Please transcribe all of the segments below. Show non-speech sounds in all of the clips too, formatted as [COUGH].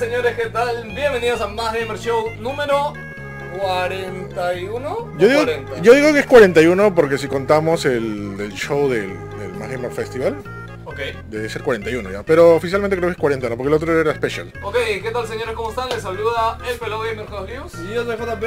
¿Cómo están señores? ¿Qué tal? Bienvenidos a Más Gamer Show número 41. Yo digo, 40. yo digo que es 41 porque si contamos el, show del, del Más Gamer Festival, Ok. debe ser 41 ya. Pero oficialmente creo que es 40, ¿no? Porque el otro era special. Ok, ¿qué tal señores? ¿Cómo están? Les saluda el Pelado Gamer News. Y yo soy JP.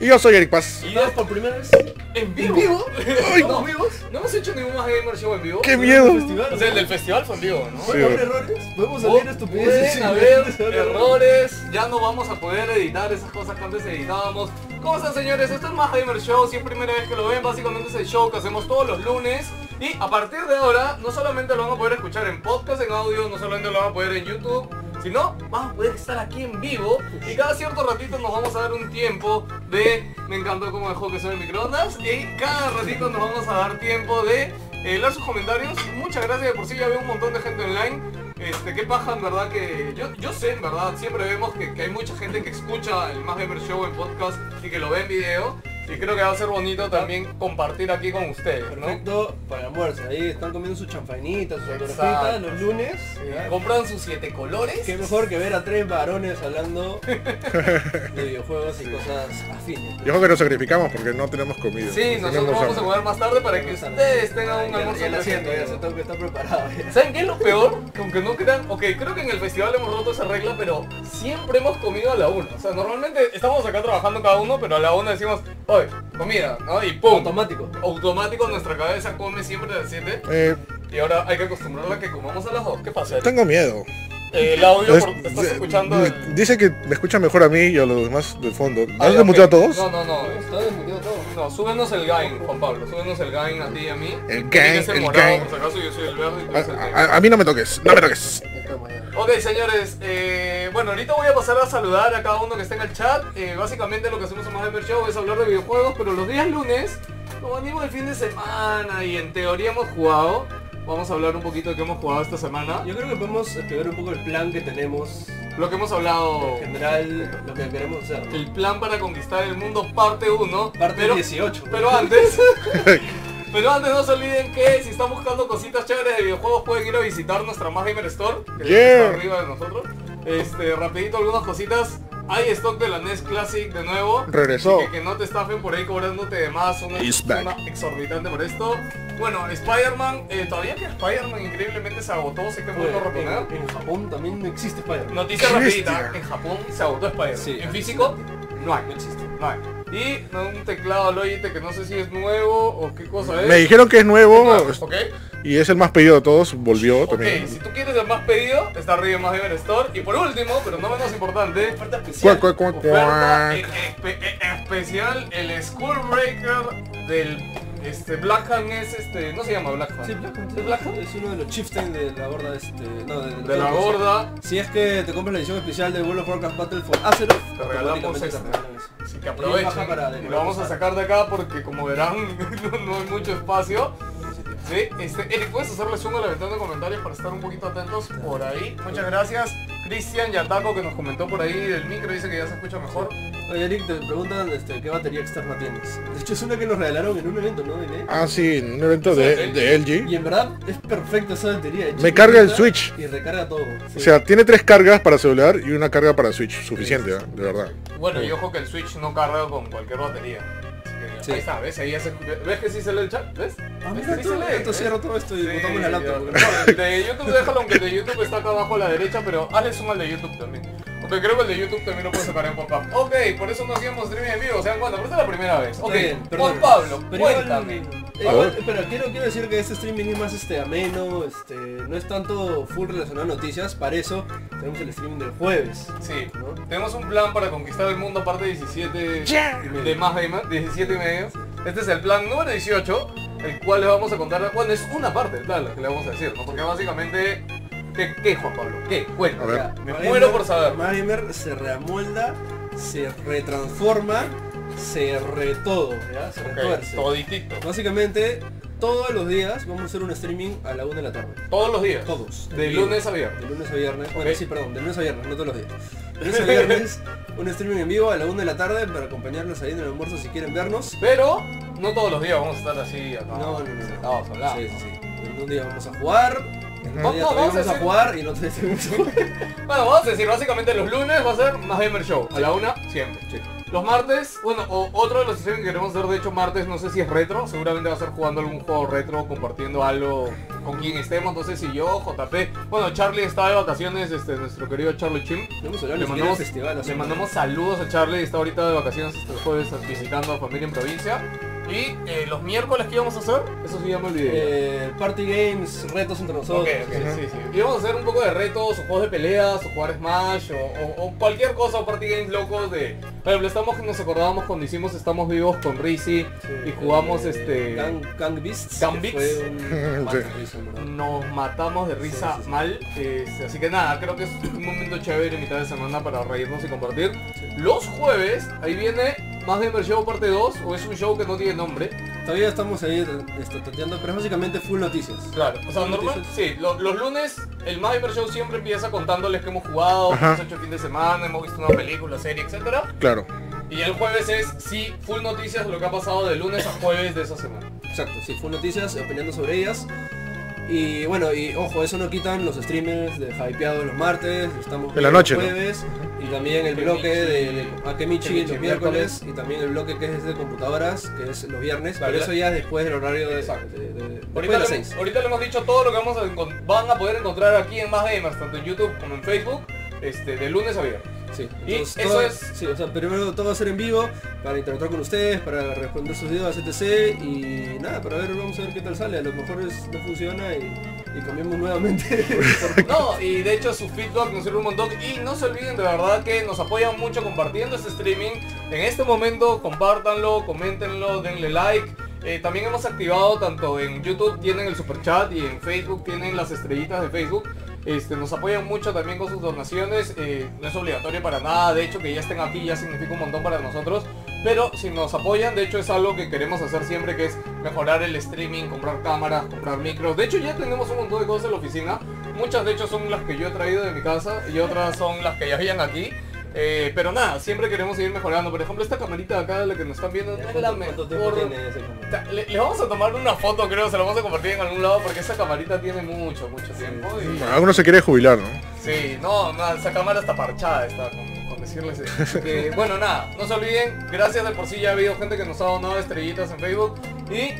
Y yo soy Eric Paz. Y ¿Estás es por primera vez? En vivo. ¿En vivo? Ay, no, vivos? no hemos hecho ningún Más Gamer Show en vivo. ¡Qué miedo! O sea, el del festival fue en vivo, ¿no? Sí. ¿Puede haber errores? ¿Podemos salir estupideces? Pueden haber [LAUGHS] errores, ya no vamos a poder editar esas cosas que antes editábamos. ¿Cómo están señores? Esto es Más Gamer Show, si es primera vez que lo ven, básicamente es el show que hacemos todos los lunes. Y a partir de ahora, no solamente lo van a poder escuchar en podcast, en audio, no solamente lo van a poder en YouTube, sino van a poder estar aquí en vivo. Y cada cierto ratito nos vamos a dar un tiempo de... Me encantó cómo dejó que son el microondas. Y cada ratito nos vamos a dar tiempo de eh, leer sus comentarios. Muchas gracias, de por sí ya veo un montón de gente online. Este, qué paja en verdad que yo, yo sé en verdad, siempre vemos que, que hay mucha gente que escucha el Más Gamer Show en podcast y que lo ve en video y creo que va a ser bonito también compartir aquí con ustedes, ¿no? Perfecto para almuerzo. Ahí están comiendo sus chanfainitas, sus Exacto. autografitas los lunes. ¿ya? Compran sus siete colores. Qué mejor que ver a tres varones hablando de videojuegos y cosas afines. Yo creo que nos sacrificamos porque no tenemos comida. Sí, No nosotros vamos a comer más tarde para que ustedes tengan un almuerzo ya la siento, ya se tengo que estar preparado. ya. [LAUGHS] ¿Saben qué es lo peor? Que aunque no crean, ok, creo que en el festival hemos roto esa regla, pero siempre hemos comido a la una. O sea, normalmente estamos acá trabajando cada uno, pero a la una decimos, comida, ¿no? Y pum. Automático. Automático nuestra cabeza come siempre a las 7 Eh, y ahora hay que acostumbrarla a que comamos a las 2. ¿Qué pasa? Eric? tengo miedo. Eh, el audio, Es- por- estás escuchando el... Dice que me escucha mejor a mí y a los demás del fondo. Ah, ¿Has ya, desmuteado ok. a todos? No, no, no. Está desmuteado todo. No, súbenos el gain, Juan Pablo. Súbenos el gain a ti y a mí. El gain, el morado, gain. por si acaso yo soy el verde y tú A, eres el a- a mí no me toques, no me toques. Ok, señores, eh, bueno, ahorita voy a pasar a saludar a cada uno que esté en el chat. Eh, básicamente lo que hacemos en Más Show es hablar de videojuegos, pero los días lunes, como venimos del fin de semana y en teoría hemos jugado, vamos a hablar un poquito de qué hemos jugado esta semana. Yo creo que podemos explicar un poco el plan que tenemos, Lo que hemos hablado, en general, lo que queremos hacer. ¿no? el plan para conquistar el mundo parte 1. Parte pero, 18. pero antes... [LAUGHS] Pero antes no se olviden que si están buscando cositas chéveres de videojuegos pueden ir a visitar nuestra Más Gamer Store, que Yeah. está arriba de nosotros. Este, rapidito algunas cositas. Hay stock de la NES Classic de nuevo. Regresó. Así que, que no te estafen por ahí cobrándote de más una back. exorbitante por esto. Bueno, Spider-Man, eh, todavía que Spider-Man increíblemente se agotó, sé que Oye, vuelvo a reponer. en, en Japón también no existe Spider-Man. Noticia rapidita, en Japón se agotó Spider-Man. Sí, en físico no hay. No existe. No hay. Y no, un teclado Logitech que no sé si es nuevo o qué cosa es. Me dijeron que es nuevo Nuevo, ¿ok? Y es el más pedido de todos. Volvió Ok, también. si tú quieres el más pedido, está arriba en Más Gamer Store. Y por último, pero no menos importante, Oferta especial. Cuac, cuac, cuac, oferta cuac. espe- especial, el School Breaker del este, Black Hand es este, no se llama Black Hand. Sí, Black. ¿Es Black Hunt? Es uno de los chieftains de la gorda, este... No, de, De la gorda, Si es que te compras la edición especial de World of Warcraft Battle for Azeroth, Te regalamos este. así que aprovechen. Y lo vamos a sacar de acá porque como verán [LAUGHS] no, no hay mucho espacio. Sí, este, Eric, ¿puedes hacerle zoom a la ventana de comentarios para estar un poquito atentos por ahí? Muchas gracias. Cristian Yataco que nos comentó por ahí del micro, dice que ya se escucha mejor. Oye, Eric, te preguntan este, qué batería externa tienes. De hecho, es una que nos regalaron en un evento, ¿no? De. Ah, sí, en un evento de, LG. de LG. Y en verdad es perfecta esa batería. Me carga el Switch. Y recarga todo. sí. O sea, tiene tres cargas para celular y una carga para Switch. Suficiente, ¿eh? de verdad. Bueno, y ojo que el Switch no carga con cualquier batería. Sí. Ahí está, ¿ves? Ahí ya se... ¿Ves que sí se lee el chat? ¿Ves? Ah, ¿Ves mira que tú, sí se lee? entonces cierro todo esto y Sí, botamos la laptop. no- [LAUGHS] de YouTube déjalo, aunque de YouTube está acá abajo a la derecha, pero hazle zoom al de YouTube también. Porque creo que el de YouTube también lo puedes sacar en pop-up. Ok, por eso no hacíamos streaming en vivo, ¿se dan cuenta? Pero esta es la primera vez. Ok, bien, Juan perdón. Pablo, Pero igual- cuéntame. Eh, igual, pero quiero, quiero decir que este streaming es más este, ameno, este, no es tanto full relacionado a noticias, para eso tenemos el streaming del jueves. Sí, ¿no? tenemos un plan para conquistar el mundo, parte 17 de más gamer, 17 y medio. Este es el plan número 18, el cual le vamos a contar, bueno, es una parte del plan, lo que le vamos a decir, ¿no? Porque básicamente, ¿qué, qué Juan Pablo? ¿Qué? A Cuéntame. ver. Ya, Me muero por saber. Magamer se reamolda, se retransforma, se retodo, ¿ya? Se retuerce. toditito. Básicamente, todos los días vamos a hacer un streaming a la 1 de la tarde. Todos los días. Todos. De lunes a viernes. De lunes a viernes. Bueno, Ok. sí, perdón, de lunes a viernes, no todos los días. De lunes a viernes, [LAUGHS] un streaming en vivo a la 1 de la tarde para acompañarnos ahí en el almuerzo si quieren vernos. Pero no todos los días vamos a estar así acá. No, no, no. sentados hablando. Sí, sí, sí. En un día vamos a jugar, Vamos- a jugar y no te. [LAUGHS] Bueno, vamos a decir, básicamente los lunes va a ser más Gamer Show, a la una, siempre. Sí. Los martes, bueno, o- otro de los streams que queremos hacer, de hecho martes, no sé si es retro, seguramente va a ser jugando algún juego retro, compartiendo algo con quien estemos, no sé si yo, JP, bueno, Charlie está de vacaciones, este, nuestro querido Charlie Chim. No Le mandamos, festival. le mandamos saludos a Charlie, está ahorita de vacaciones este jueves visitando a familia en provincia. Y eh, los miércoles que íbamos a hacer, eso sí ya me olvidé. Eh, party games, retos entre nosotros. Ok, ok, sí, sí. Y vamos a hacer un poco de retos, o juegos de peleas, o jugar Smash, o, o- o cualquier cosa, o party games locos de... Por ejemplo, estamos, nos acordábamos cuando hicimos Estamos Vivos con Rizzy Sí, y jugamos eh, este... Gang, Gang Beasts. Gang que Beasts. Fue un [LAUGHS] Sí. mata risa, en verdad. Nos matamos de risa Sí, sí, sí. mal, este, así que nada, creo que es un momento chévere en mitad de semana para reírnos y compartir. Sí. Los jueves, ahí viene Más Gamer Show parte 2, o es un show que no tiene nombre. Todavía estamos ahí este, tanteando, pero es básicamente full noticias. Claro, o sea, normal, sí, lo- los lunes el Más Show siempre empieza contándoles que hemos jugado, Ajá. hemos hecho el fin de semana, hemos visto una película, serie, etcétera. Claro. Y el jueves es, sí, full noticias, lo que ha pasado de lunes a jueves de esa semana. Exacto, sí, full noticias, opinando sobre ellas. Y bueno, y ojo, eso no quitan los streamers de Hypeado los martes, estamos En la los noche, ¿no? jueves, y también el bloque de, de Akemichi Akemichi los miércoles, y también el bloque que es de computadoras, que es los viernes, pero eso ya es después del horario de, de- Ahorita de las le, 6. ahorita le hemos dicho todo lo que vamos a van a poder encontrar aquí en Más Gamers, tanto en YouTube como en Facebook, este, de lunes a viernes. Sí, Y eso es- Sí, o sea, primero todo va a ser en vivo, para interactuar con ustedes, para responder sus dudas, etc. Y nada, para ver, vamos a ver qué tal sale. A lo mejor es- no funciona y, y cambiamos nuevamente. [LAUGHS] [LAUGHS] No, y de hecho su feedback nos sirve un montón y no se olviden de verdad que nos apoyan mucho compartiendo este streaming. En este momento compártanlo, coméntenlo, denle like. Eh, también hemos activado tanto en YouTube tienen el super chat y en Facebook tienen las estrellitas de Facebook. Este, nos apoyan mucho también con sus donaciones. eh, no es obligatorio para nada. De hecho que ya estén aquí ya significa un montón para nosotros. Pero si nos apoyan, de hecho es algo que queremos hacer siempre, que es mejorar el streaming, comprar cámaras, comprar micros. De hecho ya tenemos un montón de cosas en la oficina. Muchas de hecho son las que yo he traído de mi casa y otras son las que ya habían aquí. Eh, pero nada, siempre queremos seguir mejorando. Por ejemplo, esta camarita de acá, la que nos están viendo, no es Le- Les vamos a tomar una foto, creo, se la vamos a compartir en algún lado porque esa camarita tiene mucho, mucho tiempo. y- Bueno, alguno se quiere jubilar, ¿no? Sí, no, no, esa cámara está parchada, está con, con decirles eso. Que, [LAUGHS] bueno, nada, no se olviden, gracias de por sí ya ha habido gente que nos ha donado estrellitas en Facebook. Y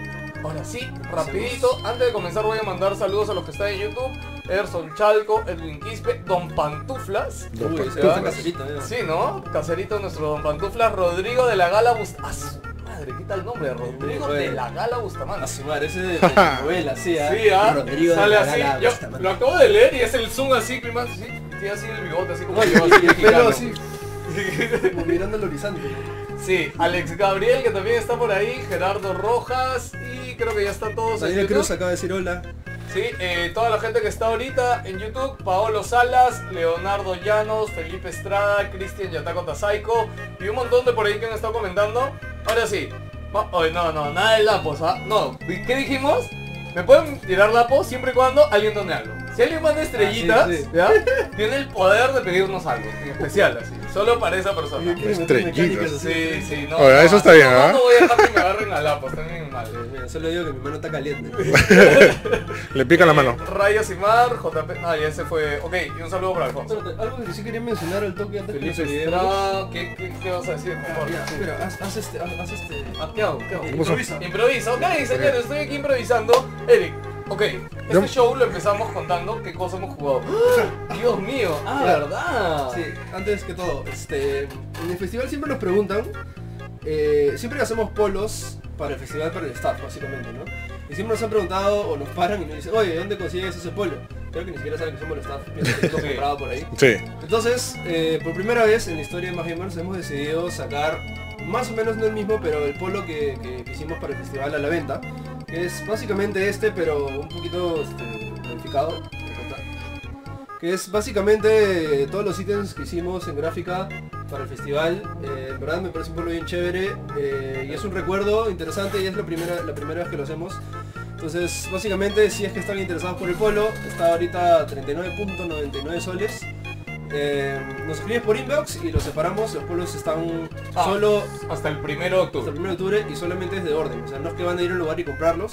ahora sí, rapidito, antes de comenzar voy a mandar saludos a los que están en YouTube. Erson Chalco, Edwin Quispe, Don Pantuflas. Uy, va caserito, ya. Sí, ¿no? Caserito nuestro Don Pantuflas, Rodrigo de la Gala Bustamante. Madre, ¿qué tal el nombre? Rodrigo de la Gala Bustamante. A sumar, ese de [LAUGHS] de novela, sí, ¿ah? Sí, ¿ah? Rodrigo de Sale la así. Gala Yo Bustamante. lo acabo de leer y es el zoom así, clima, sí, tiene así el bigote, así como yo, así el pelo así, como mirando al horizonte. Sí, Alex Gabriel que también está por ahí, Gerardo Rojas creo que ya están todos en Daniel YouTube. Cruz acaba de decir hola. Sí, eh, toda la gente que está ahorita en YouTube, Paolo Salas, Leonardo Llanos, Felipe Estrada, Cristian Yataco Tazaico y un montón de por ahí que han estado comentando. Ahora sí, Oye, no, no, nada de lapos, ¿ah? No, ¿qué dijimos? Me pueden tirar lapos siempre y cuando alguien done algo. Si alguien manda estrellitas, Ah, sí, sí. ¿ya? Tiene el poder de pedirnos algo, en especial así, solo para esa persona. Estrellitas. Sí, sí, no. No, eso está bien, no, ¿ah? No voy a dejar que me agarren a lapos, también mal. Eh, Mira, solo digo que mi mano está caliente. [LAUGHS] Le pica la mano. Rayas y Mar, JP. No, ya ese fue. Ok, y un saludo para Alfonso. Espérate, algo que sí quería mencionar al toque antes que Felipe olvidemos. Estrada, ¿qué, qué, qué vas a decir? Por favor? Espera, haz, haz este, haz, haz este. Ah, ¿Qué hago? ¿Qué hago? Improvisa. Improvisa, ok, señores, estoy aquí improvisando. Eric, ok, este show lo empezamos contando qué cosas hemos jugado. ¡Ah! [GASPS] Dios mío, ah, Claro. ¿verdad? Sí, antes que todo, este, en el festival siempre nos preguntan, eh, siempre hacemos polos para el festival, para el staff, básicamente, ¿no? Y siempre nos han preguntado o nos paran y nos dicen, oye, ¿dónde consigues ese polo? Creo que ni siquiera saben que somos el staff, que lo Sí. comprado por ahí. Sí. Entonces, eh, por primera vez en la historia de Más Gamers hemos decidido sacar más o menos no el mismo, pero el polo que, que- que hicimos para el festival a la venta, que es básicamente este, pero un poquito este, modificado. Que es básicamente eh, todos los ítems que hicimos en gráfica para el festival. Eh, en verdad me parece un polo bien chévere eh, y es un recuerdo interesante y es la primera, la primera vez que lo hacemos. Entonces, básicamente, si es que están interesados por el polo, está ahorita a 39.99 soles. Eh, nos escribes por inbox y los separamos. Los polos están Ah. solo Hasta el primero de hasta el octubre. 1 de octubre y solamente es de orden. O sea, no es que van a ir a un lugar y comprarlos,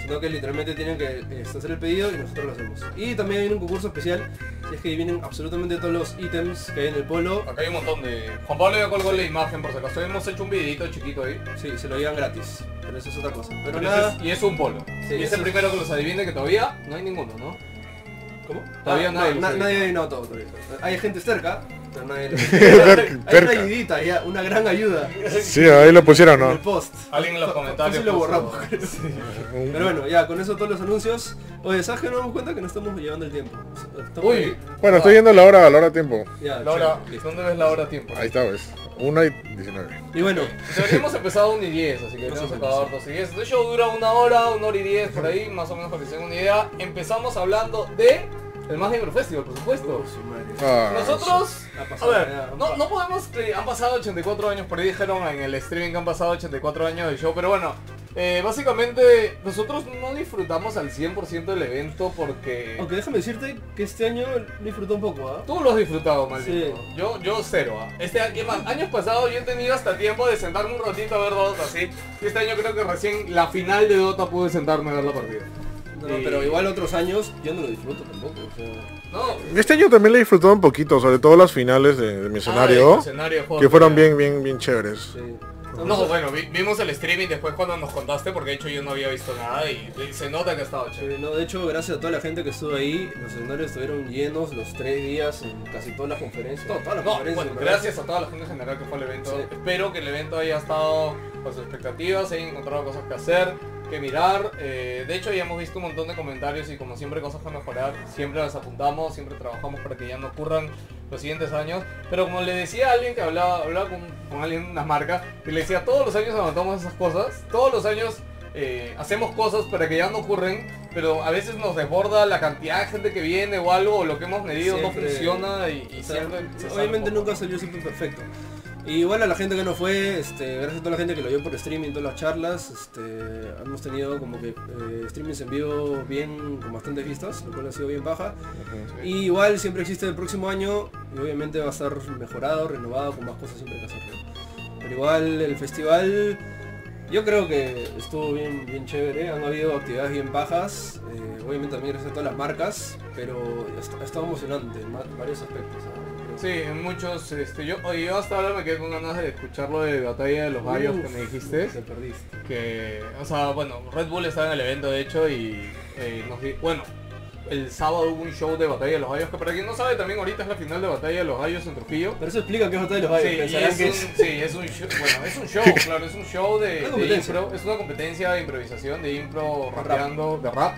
sino que literalmente tienen que eh, hacer el pedido y nosotros lo hacemos. Y también hay un concurso especial, si es que vienen absolutamente todos los ítems que hay en el polo, Acá hay un montón de... Juan Pablo ya colgó la imagen por si acaso. Hemos hecho un videito chiquito ahí. sí, se lo llevan gratis, pero eso es otra cosa. Pero Pero nada, es- y es un polo. Sí, y es el primero que los adivine que todavía no hay ninguno, ¿no? ¿Cómo? Todavía Ah, nadie no, na- nadie ha adivinado todo todavía. Hay gente cerca, pero nadie lo [LAUGHS] Hay una ayudita ya, una gran ayuda Sí, ahí lo pusieron, en el ¿no? post. Alguien en los comentarios fácil lo borramos. [LAUGHS] Pero bueno, ya con eso todos los anuncios. Oye, ¿sabes que nos damos cuenta que no estamos llevando el tiempo? Estamos Uy, ahí. Bueno, estoy viendo la hora, la hora tiempo. Ya, la hora. ¿dónde ves la hora a tiempo? Ahí está, ves. 1 y 19. Y bueno, Deberíamos empezado 1 y 10, así que Más o deberíamos menos, acabar 2 y 10. Este show dura una hora, una hora y 10 por ahí, más o menos para que se den una idea. Empezamos hablando de el Más Gamer Festival, por supuesto. su madre. Ah, Nosotros, a ver, no, no podemos, eh, han pasado 84 años, por ahí dijeron en el streaming que han pasado 84 años del show, pero bueno, eh, básicamente nosotros no disfrutamos al 100% del evento porque... Aunque déjame decirte que este año disfruté un poco, ¿ah? Tú lo has disfrutado, maldito. Sí. Yo, yo cero. ¿ah? Este año, más, años pasados yo he tenido hasta tiempo de sentarme un ratito a ver Dota, así. Y este año creo que recién la final de Dota pude sentarme a ver la partida. No, pero igual otros años yo no lo disfruto tampoco, o sea... No. Este año también le he disfrutado un poquito, sobre todo las finales de, de mi Ah, escenario, que fueron bien, bien, bien chéveres. Sí. No, bueno, vi- vimos el streaming después cuando nos contaste, porque de hecho yo no había visto nada y, y se nota que ha estado chévere. Sí, no, de hecho, gracias a toda la gente que estuvo ahí, los escenarios estuvieron llenos los tres días en casi todas las conferencias. No, todas las No, conferencias. bueno, en verdad. gracias a toda la gente en general que fue al evento. Sí. Espero que el evento haya estado con sus expectativas, hayan encontrado cosas que hacer, que mirar. Eh, de hecho, ya hemos visto un montón de comentarios y como siempre cosas que mejorar. Siempre las apuntamos, siempre trabajamos para que ya no ocurran los siguientes años. Pero como le decía a alguien que hablaba, hablaba con, con alguien de unas marcas, y le decía, todos los años aguantamos esas cosas, todos los años eh, hacemos cosas para que ya no ocurren, pero a veces nos desborda la cantidad de gente que viene o algo, o lo que hemos medido Siempre. no funciona y, y O sea, siempre... obviamente nunca salió siempre perfecto. Y igual a la gente que no fue, este, gracias a toda la gente que lo vio por streaming, todas las charlas, este, hemos tenido como que eh, streamings en vivo bien, con bastantes vistas, lo cual ha sido bien baja. Y igual siempre existe el próximo año y obviamente va a estar mejorado, renovado, con más cosas siempre que hacer. Pero igual el festival, yo creo que estuvo bien, bien chévere, han habido actividades bien bajas, eh, obviamente también gracias a todas las marcas, pero ha estado emocionante en varios aspectos. Sí, muchos, este, yo, oye, yo hasta ahora me quedé con ganas de escucharlo de Batalla de los Gallos que me dijiste. Te perdiste. Que, o sea, bueno, Red Bull estaba en el evento de hecho y eh, nos di- bueno, el sábado hubo un show de Batalla de los Gallos, que para quien no sabe también ahorita es la final de Batalla de los Gallos en Trujillo. Pero eso explica que es Batalla de los Gallos. es que un, sí, es un show, bueno, es un show, [LAUGHS] claro, es un show de, impro, es una competencia de improvisación, de impro rapeando, de rap.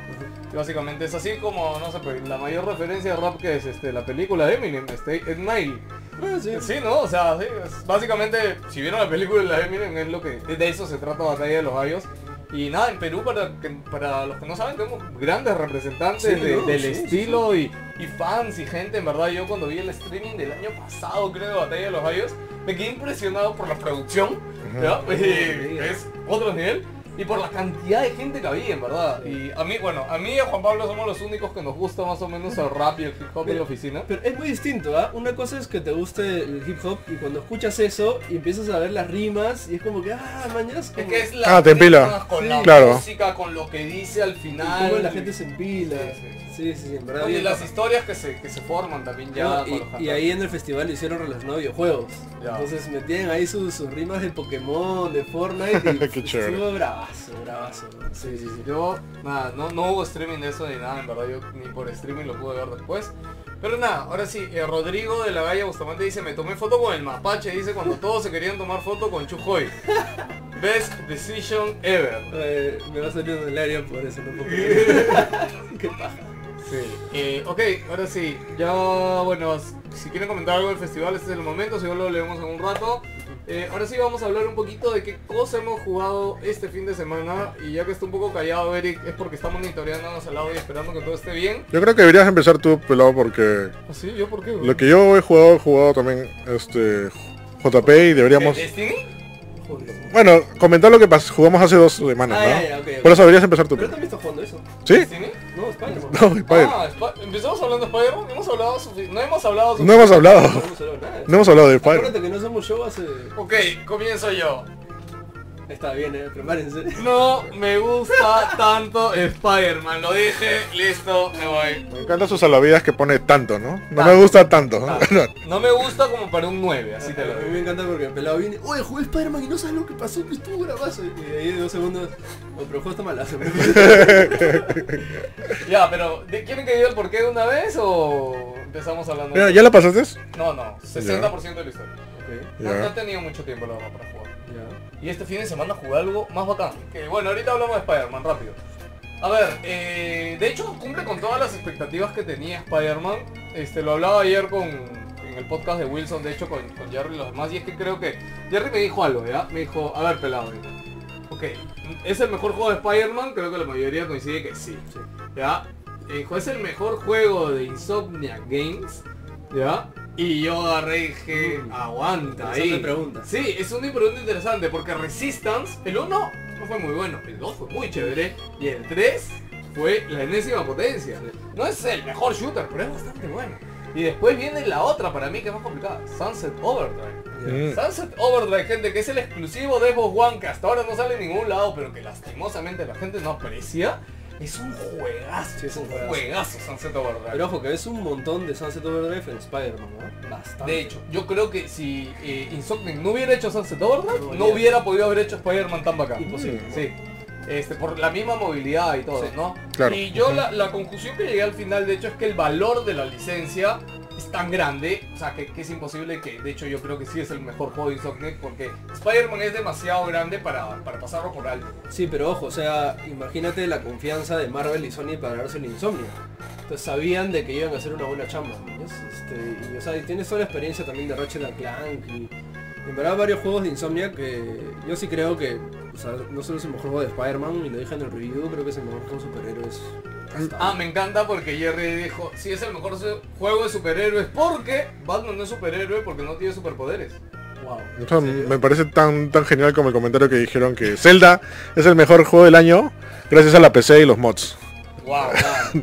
Y básicamente es así como, no sé, pues, la mayor referencia de rap que es este, la película de Eminem, este, Ed Nile. Ah, sí. Sí, ¿no? O sea, sí, es- básicamente, si vieron la película de la Eminem, es lo que de eso se trata Batalla de los Gallos. Y nada, en Perú, para, que- para los que no saben, tenemos grandes representantes Sí, de- no, del sí, estilo Y, y fans y gente, en verdad, yo cuando vi el streaming del año pasado, creo, de Batalla de los Gallos, me quedé impresionado por la producción, ¿ya? [LAUGHS] Es otro nivel. Y por la cantidad de gente que había, en verdad. Y a mí, bueno, a mí y a Juan Pablo somos los únicos que nos gusta más o menos el rap y el hip hop en la oficina. Pero es muy distinto, ¿ah? Una cosa es que te guste el hip hop y cuando escuchas eso y empiezas a ver las rimas y es como que, ah, mañana es Es como... que es la Ah, te empila. con Sí. la Claro. música, con lo que dice al final. cómo la gente se empila. Sí, Sí, sí, sí, en verdad. Oye, bien las historias que se, que se forman también ya. No, y, y ahí en el festival hicieron relacionado a videojuegos. Ya. Entonces metían ahí sus, sus rimas de Pokémon, de Fortnite [LAUGHS] y Qué chévere. Sí, sí, sí. Yo, nada, no, no hubo streaming de eso ni nada, en verdad, yo ni por streaming lo pude ver después. Pero nada, ahora sí, eh, Rodrigo de la Galla Bustamante dice, me tomé foto con el mapache, dice cuando todos se querían tomar foto con Chujoy. [LAUGHS] Best decision ever. Eh, me va a salir el área por eso, no porque... [LAUGHS] Qué paja. Sí. Eh, ok, ahora sí, ya bueno, si quieren comentar algo del festival, este es el momento, si no lo leemos en un rato. Eh, ahora sí vamos a hablar un poquito de qué cosa hemos jugado este fin de semana y ya que está un poco callado Eric es porque estamos monitoreándonos al lado y esperando que todo esté bien. Yo creo que deberías empezar tú, pelado, porque ¿Ah, sí? ¿Yo por qué? güey? lo que yo he jugado, he jugado también este JP y deberíamos... ¿De Destiny? Bueno, comentar lo que pas- jugamos hace dos semanas, Ah, ¿no? ya, ya, ok, ok. Por eso deberías empezar tú. Pero también está jugando eso. ¿Sí? No, Spider-Man. No, Spider. Ah, Sp- empezamos hablando de Spider-Man, hemos hablado no hemos hablado No hemos hablado. No hemos hablado de Spider. Acuérdate que no hacemos show hace... Ok, comienzo yo. Está bien, eh, prepárense. No me gusta tanto Spider-Man. Lo dije, listo, me voy. Me encanta sus salvavidas que pone tanto, ¿no? No Tanto. me gusta tanto. [LAUGHS] ¿no? No me gusta como para un 9, así te lo A mí digo. me encanta porque el pelado viene, oye, jugué Spider-Man y no sabes lo que pasó, que estuvo bravazo. Y de ahí de dos segundos, oh, pero el juego está malazo. [LAUGHS] Ya, pero ¿de- ¿quieren que diga el porqué de una vez o empezamos hablando? Mira, ¿Ya la pasaste? No, no, 60% de la historia. No, Ya. no he tenido mucho tiempo la verdad ya. Y este fin de semana jugué algo más bacán. Que bueno, ahorita hablamos de Spider-Man, rápido. A ver, eh, de hecho cumple con todas las expectativas que tenía Spider-Man. Este, lo hablaba ayer con, en el podcast de Wilson, de hecho con, con Jerry y los demás. Y es que creo que Jerry me dijo algo, ¿ya? Me dijo, a ver, pelado, ok, ¿es el mejor juego de Spider-Man? Creo que la mayoría coincide que sí. Sí. ¿Ya? Me dijo, ¿es el mejor juego de Insomnia Games? ¿Ya? Y yo agarré y dije, aguanta ahí. Pregunta. Sí, es una pregunta interesante porque Resistance, el 1 no fue muy bueno, el 2 fue muy chévere y el 3 fue la enésima potencia. No es el mejor shooter, pero es bastante bueno. Y después viene la otra para mí que es más complicada, Sunset Overdrive. Mm. Sunset Overdrive, gente, que es el exclusivo de Xbox One que hasta ahora no sale en ningún lado, pero que lastimosamente la gente no aprecia. Es un juegazo, Sí, es un juegazo. juegazo. Sunset Overdrive. Pero ojo, que ves un montón de Sunset Overdrive en Spider-Man, ¿no? Bastante. De hecho, yo creo que si eh, Insomniac no hubiera hecho Sunset Overdrive, No no hubiera. podido haber hecho Spider-Man tan bacán. Imposible. Sí. Este, por la misma movilidad y todo, Sí. ¿no? Claro. Y yo la, la conclusión que llegué al final, de hecho, es que el valor de la licencia es tan grande, o sea, que, es imposible que, de hecho, yo creo que sí es el mejor juego de Insomniac, porque Spider-Man es demasiado grande para, para pasarlo por alto. Sí, pero ojo, o sea, imagínate la confianza de Marvel y Sony para darse el insomnio. Entonces sabían de que iban a hacer una buena chamba. ¿no? Este, y, o sea, y tienes toda la experiencia también de Ratchet Clank y en verdad varios juegos de Insomnia que yo sí creo que, o sea, no solo es el mejor juego de Spider-Man y lo dije en el review, creo que es el mejor juego de superhéroes. Ah, ahora. me encanta porque Jerry dijo, sí es el mejor juego de superhéroes, porque Batman no es superhéroe porque no tiene superpoderes. Wow. Eso me parece tan, tan genial como el comentario que dijeron que Zelda es el mejor juego del año gracias a la PC y los mods. Wow,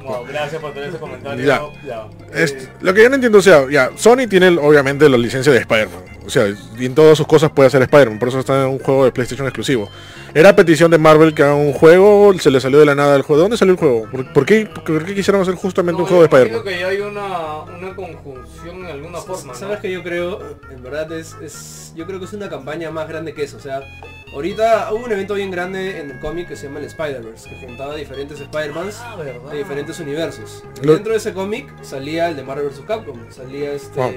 wow, gracias por tener ese [LAUGHS] comentario. Ya. Ya. Es- Eh, lo que yo no entiendo, o sea, ya, Sony tiene obviamente la licencia de Spider-Man. O sea, y en todas sus cosas puede hacer Spider-Man, por eso está en un juego de PlayStation exclusivo. Era petición de Marvel que haga un juego, se le salió de la nada el juego. ¿De dónde salió el juego? ¿Por, por qué, por qué quisieron hacer justamente no, un juego de yo imagino Spider-Man? que ya hay una, una conjunción en alguna forma, ¿Sabes ¿no? que yo creo? En verdad es, es- yo creo que es una campaña más grande que eso. O sea, ahorita hubo un evento bien grande en el cómic que se llama el Spider-Verse, que juntaba diferentes Spider-Mans Ah, de diferentes universos. Y Lo- Dentro de ese cómic salía el de Marvel vs. Capcom, salía este... Wow.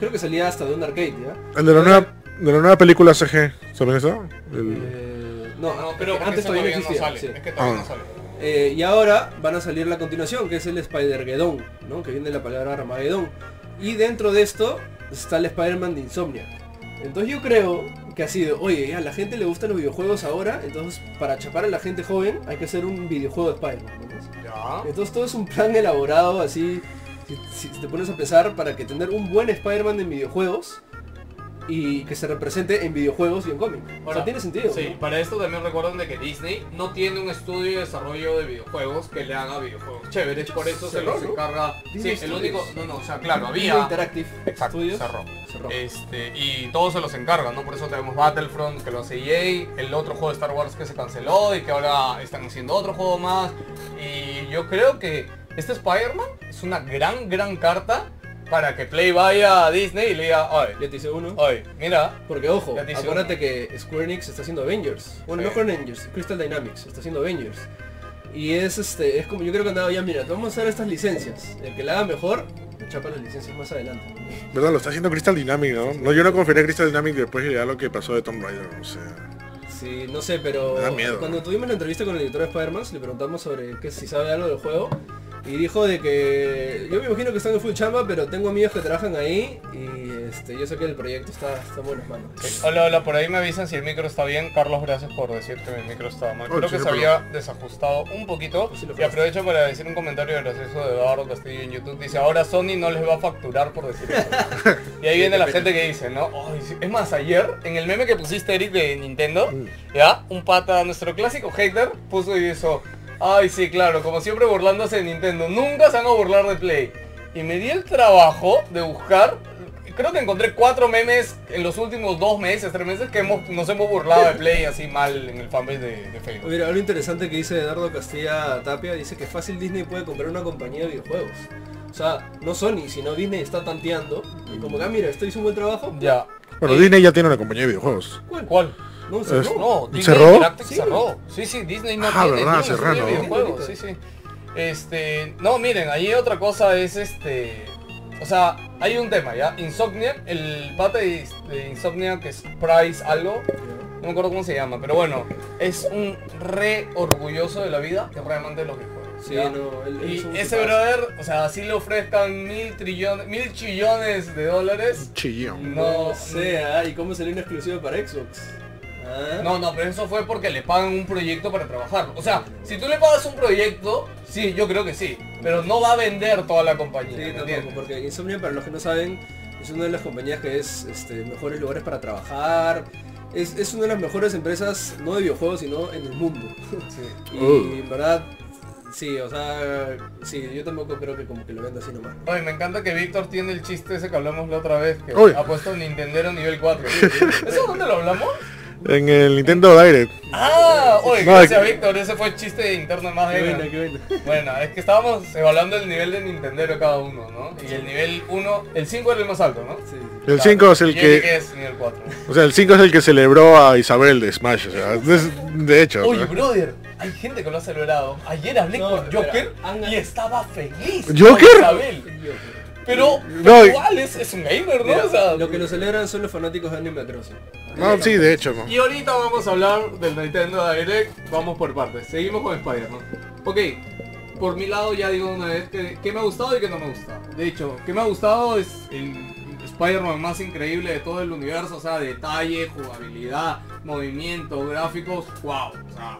Creo que salía hasta de un arcade, ¿ya? El de la nueva, de la nueva película CG, ¿saben eso? El- Eh, no, No, pero antes todavía no existía. sale. sí. Es que todavía Ah. no sale. Eh, y ahora van a salir la continuación, que es el Spider-Geddon, ¿no? Que viene de la palabra Armageddon. Y dentro de esto está el Spider-Man de Insomnia. Entonces yo creo que ha sido, oye, ya, a la gente le gustan los videojuegos ahora, entonces para chapar a la gente joven hay que hacer un videojuego de Spider-Man. ¿no? Entonces todo es un plan elaborado así, si, si te pones a pensar, para que tener un buen Spider-Man en videojuegos y que se represente en videojuegos y en cómic. O Ahora, sea, tiene sentido. Sí, ¿no? para esto también recuerden de que Disney no tiene un estudio de desarrollo de videojuegos que le haga videojuegos chéveres, por eso se los ¿no? encarga. Sí, Disney el Studios. único, no, no, o sea, claro, había. Interactive Exacto, Studios. cerró. Cerró. Este, y todos se los encargan, ¿no? Por eso tenemos Battlefront, que lo hace EA, el otro juego de Star Wars que se canceló y que ahora están haciendo otro juego más. Y yo creo que este Spider-Man es una gran, gran carta para que Play vaya a Disney y le diga, oye, Ya te hice uno. oye, mira, Porque ojo, acuérdate que Square Enix está haciendo Avengers. Bueno, Sí. no Square Avengers, Crystal Dynamics está haciendo Avengers. Y es este, es como yo creo que han dado ya, mira, te vamos a dar estas licencias. El que la haga mejor, chapa las licencias más adelante. ¿Verdad? Lo está haciendo Crystal Dynamics, ¿no? No, yo no confiaría en Crystal Dynamics después de lo que pasó de Tomb Raider, o sea... Sí, no sé, pero Me da miedo. cuando tuvimos la entrevista con el director de Spider-Man, le preguntamos sobre que si sabe algo del juego. Y dijo de que yo me imagino que están en full chamba, pero tengo amigos que trabajan ahí y este, yo sé que el proyecto está, está en buenas manos. Hola, hola, por ahí me avisan si el micro está bien. Carlos, gracias por decir que mi micro estaba mal. Oh, Creo sí, que se había desajustado un poquito. Pues sí Y aprovecho para decir un comentario gracioso de Eduardo Castillo en YouTube. Dice, ahora Sony no les va a facturar por decir eso. [LAUGHS] y ahí viene la gente que dice, ¿no? Es más, ayer, en el meme que pusiste, Eric, de Nintendo, ya, un pata, nuestro clásico hater, puso y hizo, ay, sí, claro, como siempre burlándose de Nintendo. Nunca se van a burlar de Play. Y me di el trabajo de buscar creo que encontré cuatro memes en los últimos dos meses, tres meses que hemos, nos hemos burlado de Play así mal en el fanpage de, de Facebook. Mira, algo interesante que dice Eduardo Castilla Tapia, dice que fácil Disney puede comprar una compañía de videojuegos. O sea, no Sony, sino Disney está tanteando. Y como que, ah, mira, esto hizo un buen trabajo. Ya. Bueno, Eh, Disney ya tiene una compañía de videojuegos. ¿Cuál? ¿Cuál? No, Es- no. No, Disney ¿Cerró? Interactive Sí. cerró. Sí, sí, Disney no Ah, tiene verdad, videojuegos, Sí, sí. Este, no, miren, ahí otra cosa es este, o sea, hay un tema, ¿ya? Insomnia, el pata de, de Insomnia que es Price algo, no me acuerdo cómo se llama, pero bueno, es un re orgulloso de la vida, que realmente los videojuegos. Sí, no, él- él Y ese brother, o sea, si le ofrezcan mil trillones, mil chillones de dólares, Chillón. No No, sé, ¿y cómo salió una exclusiva para Xbox? Ah. No, no, pero eso fue porque le pagan un proyecto para trabajar. O sea, si tú le pagas un proyecto, sí, yo creo que sí. Pero no va a vender toda la compañía. Sí, ¿me tampoco, porque Insomnia, para los que no saben, es una de las compañías que es este, mejores lugares para trabajar. Es, es una de las mejores empresas, no de videojuegos, sino en el mundo. [LAUGHS] Sí. Y Uh. en verdad, sí, o sea, sí, yo tampoco creo que como que lo venda así nomás. Oye, me encanta que Víctor tiene el chiste ese que hablamos la otra vez, que Uy. ha puesto Nintendero nivel 4. ¿Eso dónde lo hablamos? En el Nintendo Direct. Ah, oye, No, gracias que- Víctor, ese fue el chiste interno más Qué de buena, qué buena. [LAUGHS] Bueno, es que estábamos evaluando el nivel de Nintendero cada uno, ¿no? Y el nivel 1, el 5 era el más alto, ¿no? Sí, sí. El Claro. 5 es el Y Eric que... es nivel 4. O sea, el 5 es el que celebró a Isabel de Smash. O sea, de hecho. Oye, ¿no? brother, hay gente que lo ha celebrado. Ayer hablé No, con Joker y estaba feliz. ¿Joker? con Isabel. Pero, No, igual es, es un gamer, ¿no? Mira, O sea, lo que lo celebran son los fanáticos de Animal Crossing. No, sí, de hecho. ¿no? Y ahorita vamos a hablar del Nintendo Direct. Vamos por partes. Seguimos con Spider-Man. Ok, por mi lado ya digo una vez que, que me ha gustado y que no me ha gustado. De hecho, que me ha gustado es el Spider-Man más increíble de todo el universo. O sea, detalle, jugabilidad, movimiento, gráficos. Wow. O sea,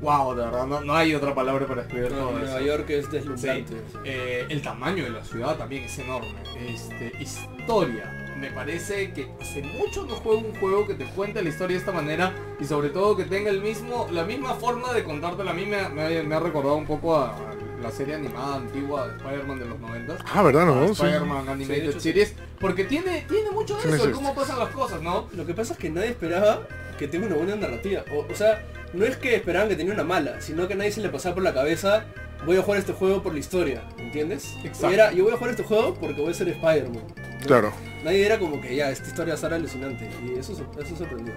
wow, de verdad. No, no hay otra palabra para escribir No, todo Nueva eso. York es Sí. deslumbrante. Eh, el tamaño de la ciudad también es enorme. Este, historia. Me parece que hace mucho no juego un juego que te cuente la historia de esta manera y sobre todo que tenga el mismo, la misma forma de contártela. A mí me, me ha- me ha recordado un poco a, a la serie animada antigua de Spider-Man de los 90. Ah, ¿verdad? No, sí. Spider-Man Sí, Animated hecho, sí. Series. Porque tiene, tiene mucho de eso, de cómo pasan las cosas, ¿no? Lo que pasa es que nadie esperaba que tenga una buena narrativa. O, o sea, no es que esperaban que tenía una mala, sino que a nadie se le pasaba por la cabeza, voy a jugar este juego por la historia, ¿entiendes? Exacto. Y Era, yo voy a jugar este juego porque voy a ser Spider-Man. ¿no? Claro. Nadie era como que ya, esta historia estar alucinante. Y eso, eso sorprendió.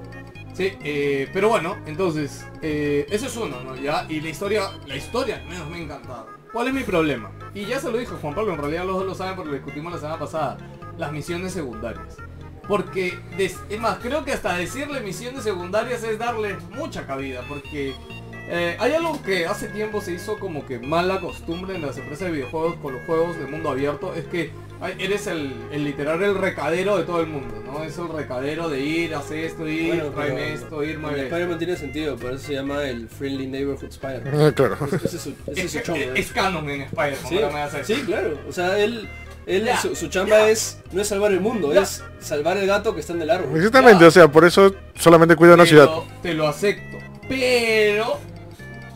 Sí, eh, pero bueno, entonces, eh, ese es uno, ¿no? Ya, y la historia, la historia al menos me ha encantado. ¿Cuál es mi problema? Y ya se lo dijo Juan Pablo, en realidad los dos lo saben porque lo discutimos la semana pasada. Las misiones secundarias. Porque, des- es más, creo que hasta decirle misiones secundarias es darle mucha cabida, porque eh, hay algo que hace tiempo se hizo como que mala costumbre en las empresas de videojuegos con los juegos de mundo abierto, es que eres el, el literal el recadero de todo el mundo, ¿no? Es el recadero de ir, hacer esto, ir, Bueno, tráeme esto, ir, mueve esto. Spider-Man tiene sentido, por eso se llama el Friendly Neighborhood Spider-Man. Ah, claro. Ese es su, ese es Es, su es- es canon en Spider-Man, Sí, sí, claro. O sea, él, él su, su chamba es no es salvar el mundo, Ya. es salvar el gato que está en el árbol. Exactamente, Ya. o sea, por eso solamente cuida una Te ciudad. Te lo acepto. Pero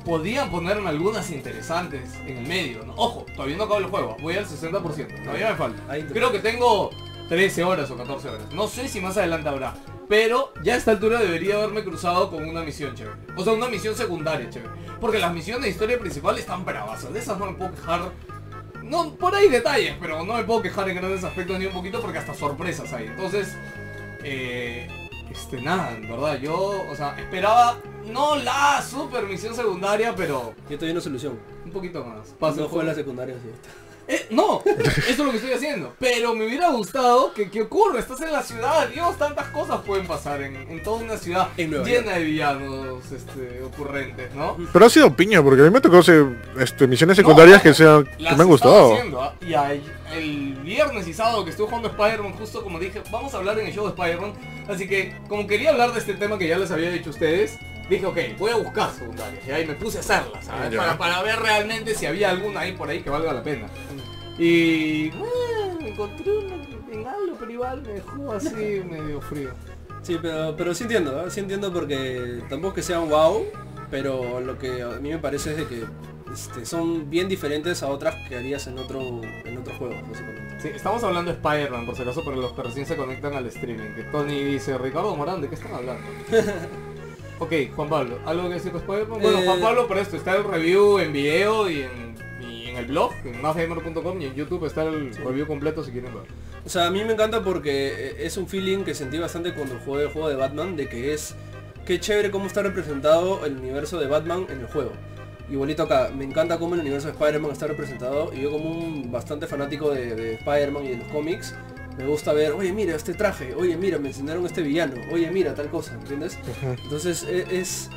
podían ponerme algunas interesantes en el medio. ¿no? Ojo, todavía no acabo el juego. Voy al 60%. Todavía me falta. Creo que tengo 13 horas o 14 horas. No sé si más adelante habrá. Pero ya a esta altura debería haberme cruzado con una misión chévere. O sea, una misión secundaria chévere. Porque las misiones de historia principal están bravas. De esas no me puedo quejar. No, por ahí detalles, pero no me puedo quejar en grandes aspectos ni un poquito porque hasta sorpresas hay. Entonces, eh, este, nada, en verdad, yo, o sea, esperaba, no la super misión secundaria, pero Yo todavía no solución. un poquito más. Paso No juego en la secundaria, sí. Eh, no, eso es lo que estoy haciendo. Pero me hubiera gustado que, que ocurra, estás en la ciudad, Dios, tantas cosas pueden pasar en, en toda una ciudad llena de villanos este, ocurrentes, ¿no? Pero ha sido piña, porque a mí me tocó hacer, este, misiones secundarias No, que, sean, que me han gustado. haciendo, ¿ah? Y ahí- el viernes y sábado que estuve jugando Spider-Man, justo como dije, vamos a hablar en el show de Spider-Man. Así que, como quería hablar de este tema que ya les había dicho a ustedes, dije, ok, voy a buscar secundarias. Y ahí me puse a hacerlas, ¿sabes? Ya. Para, para ver realmente si había alguna ahí por ahí que valga la pena. Y... bueno, encontré una en algo, pero igual me dejó así [LAUGHS] medio frío. Sí, pero, pero sí entiendo, ¿eh? sí entiendo porque tampoco que sean wow, pero lo que a mí me parece es de que este, son bien diferentes a otras que harías en otro en otro juego, básicamente. Sí, estamos hablando de Spider-Man, por si acaso, para los que recién se conectan al streaming. Que Tony dice, Ricardo Morán, ¿de qué están hablando? [LAUGHS] ok, Juan Pablo, ¿algo que decir de Spider-Man? Bueno, Eh, Juan Pablo, para esto está el review en video y en, y en el blog, en másgamer.com y en YouTube está el review completo si quieren ver. O sea, a mí me encanta porque eh, es un feeling que sentí bastante cuando jugué el juego de Batman, de que es... Qué chévere cómo está representado el universo de Batman en el juego. Igualito acá, me encanta cómo el universo de Spider-Man está representado y yo como un bastante fanático de, de Spider-Man y de los cómics, me gusta ver, oye mira este traje, oye mira me enseñaron este villano, oye mira tal cosa, ¿entiendes? Entonces e- es,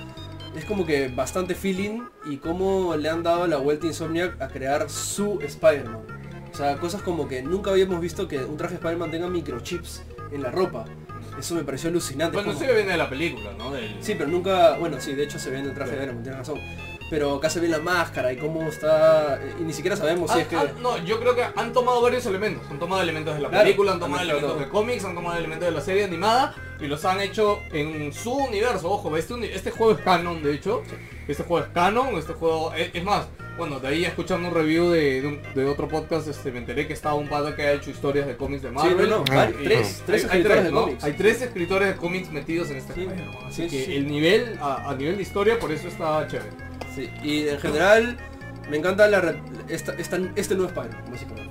es como que bastante feeling y cómo le han dado la vuelta a Insomniac a crear su Spider-Man. O sea, cosas como que nunca habíamos visto que un traje de Spider-Man tenga microchips en la ropa. Eso me pareció alucinante. Bueno, como- ya viene de la película, ¿no? Del- Sí, pero nunca, bueno, sí, de hecho se ve en el traje de Iron Man, tienes razón. Pero acá se ve la máscara y cómo está, y ni siquiera sabemos si Ah, es que... ah, no, yo creo que han tomado varios elementos. Han tomado elementos de la Claro, película, han tomado elementos de cómics, han tomado elementos de la serie animada y los han hecho en su universo. Ojo, este, este juego es canon, de hecho. Este juego es canon, este juego... Es, es más, bueno, de ahí escuchando un review de, de, un- de otro podcast, este, me enteré que estaba un pata que ha hecho historias de cómics de Sí, Marvel. no, no, Ah, vari- Y- tres, tres hay- hay escritores de ¿no? cómics. Hay tres escritores de cómics metidos en este Sí, Spider-Man, Así sí, que sí. el nivel, a, a nivel de historia, por eso está chévere. Sí, y en general me encanta la, esta, esta- este nuevo Spider-Man, básicamente.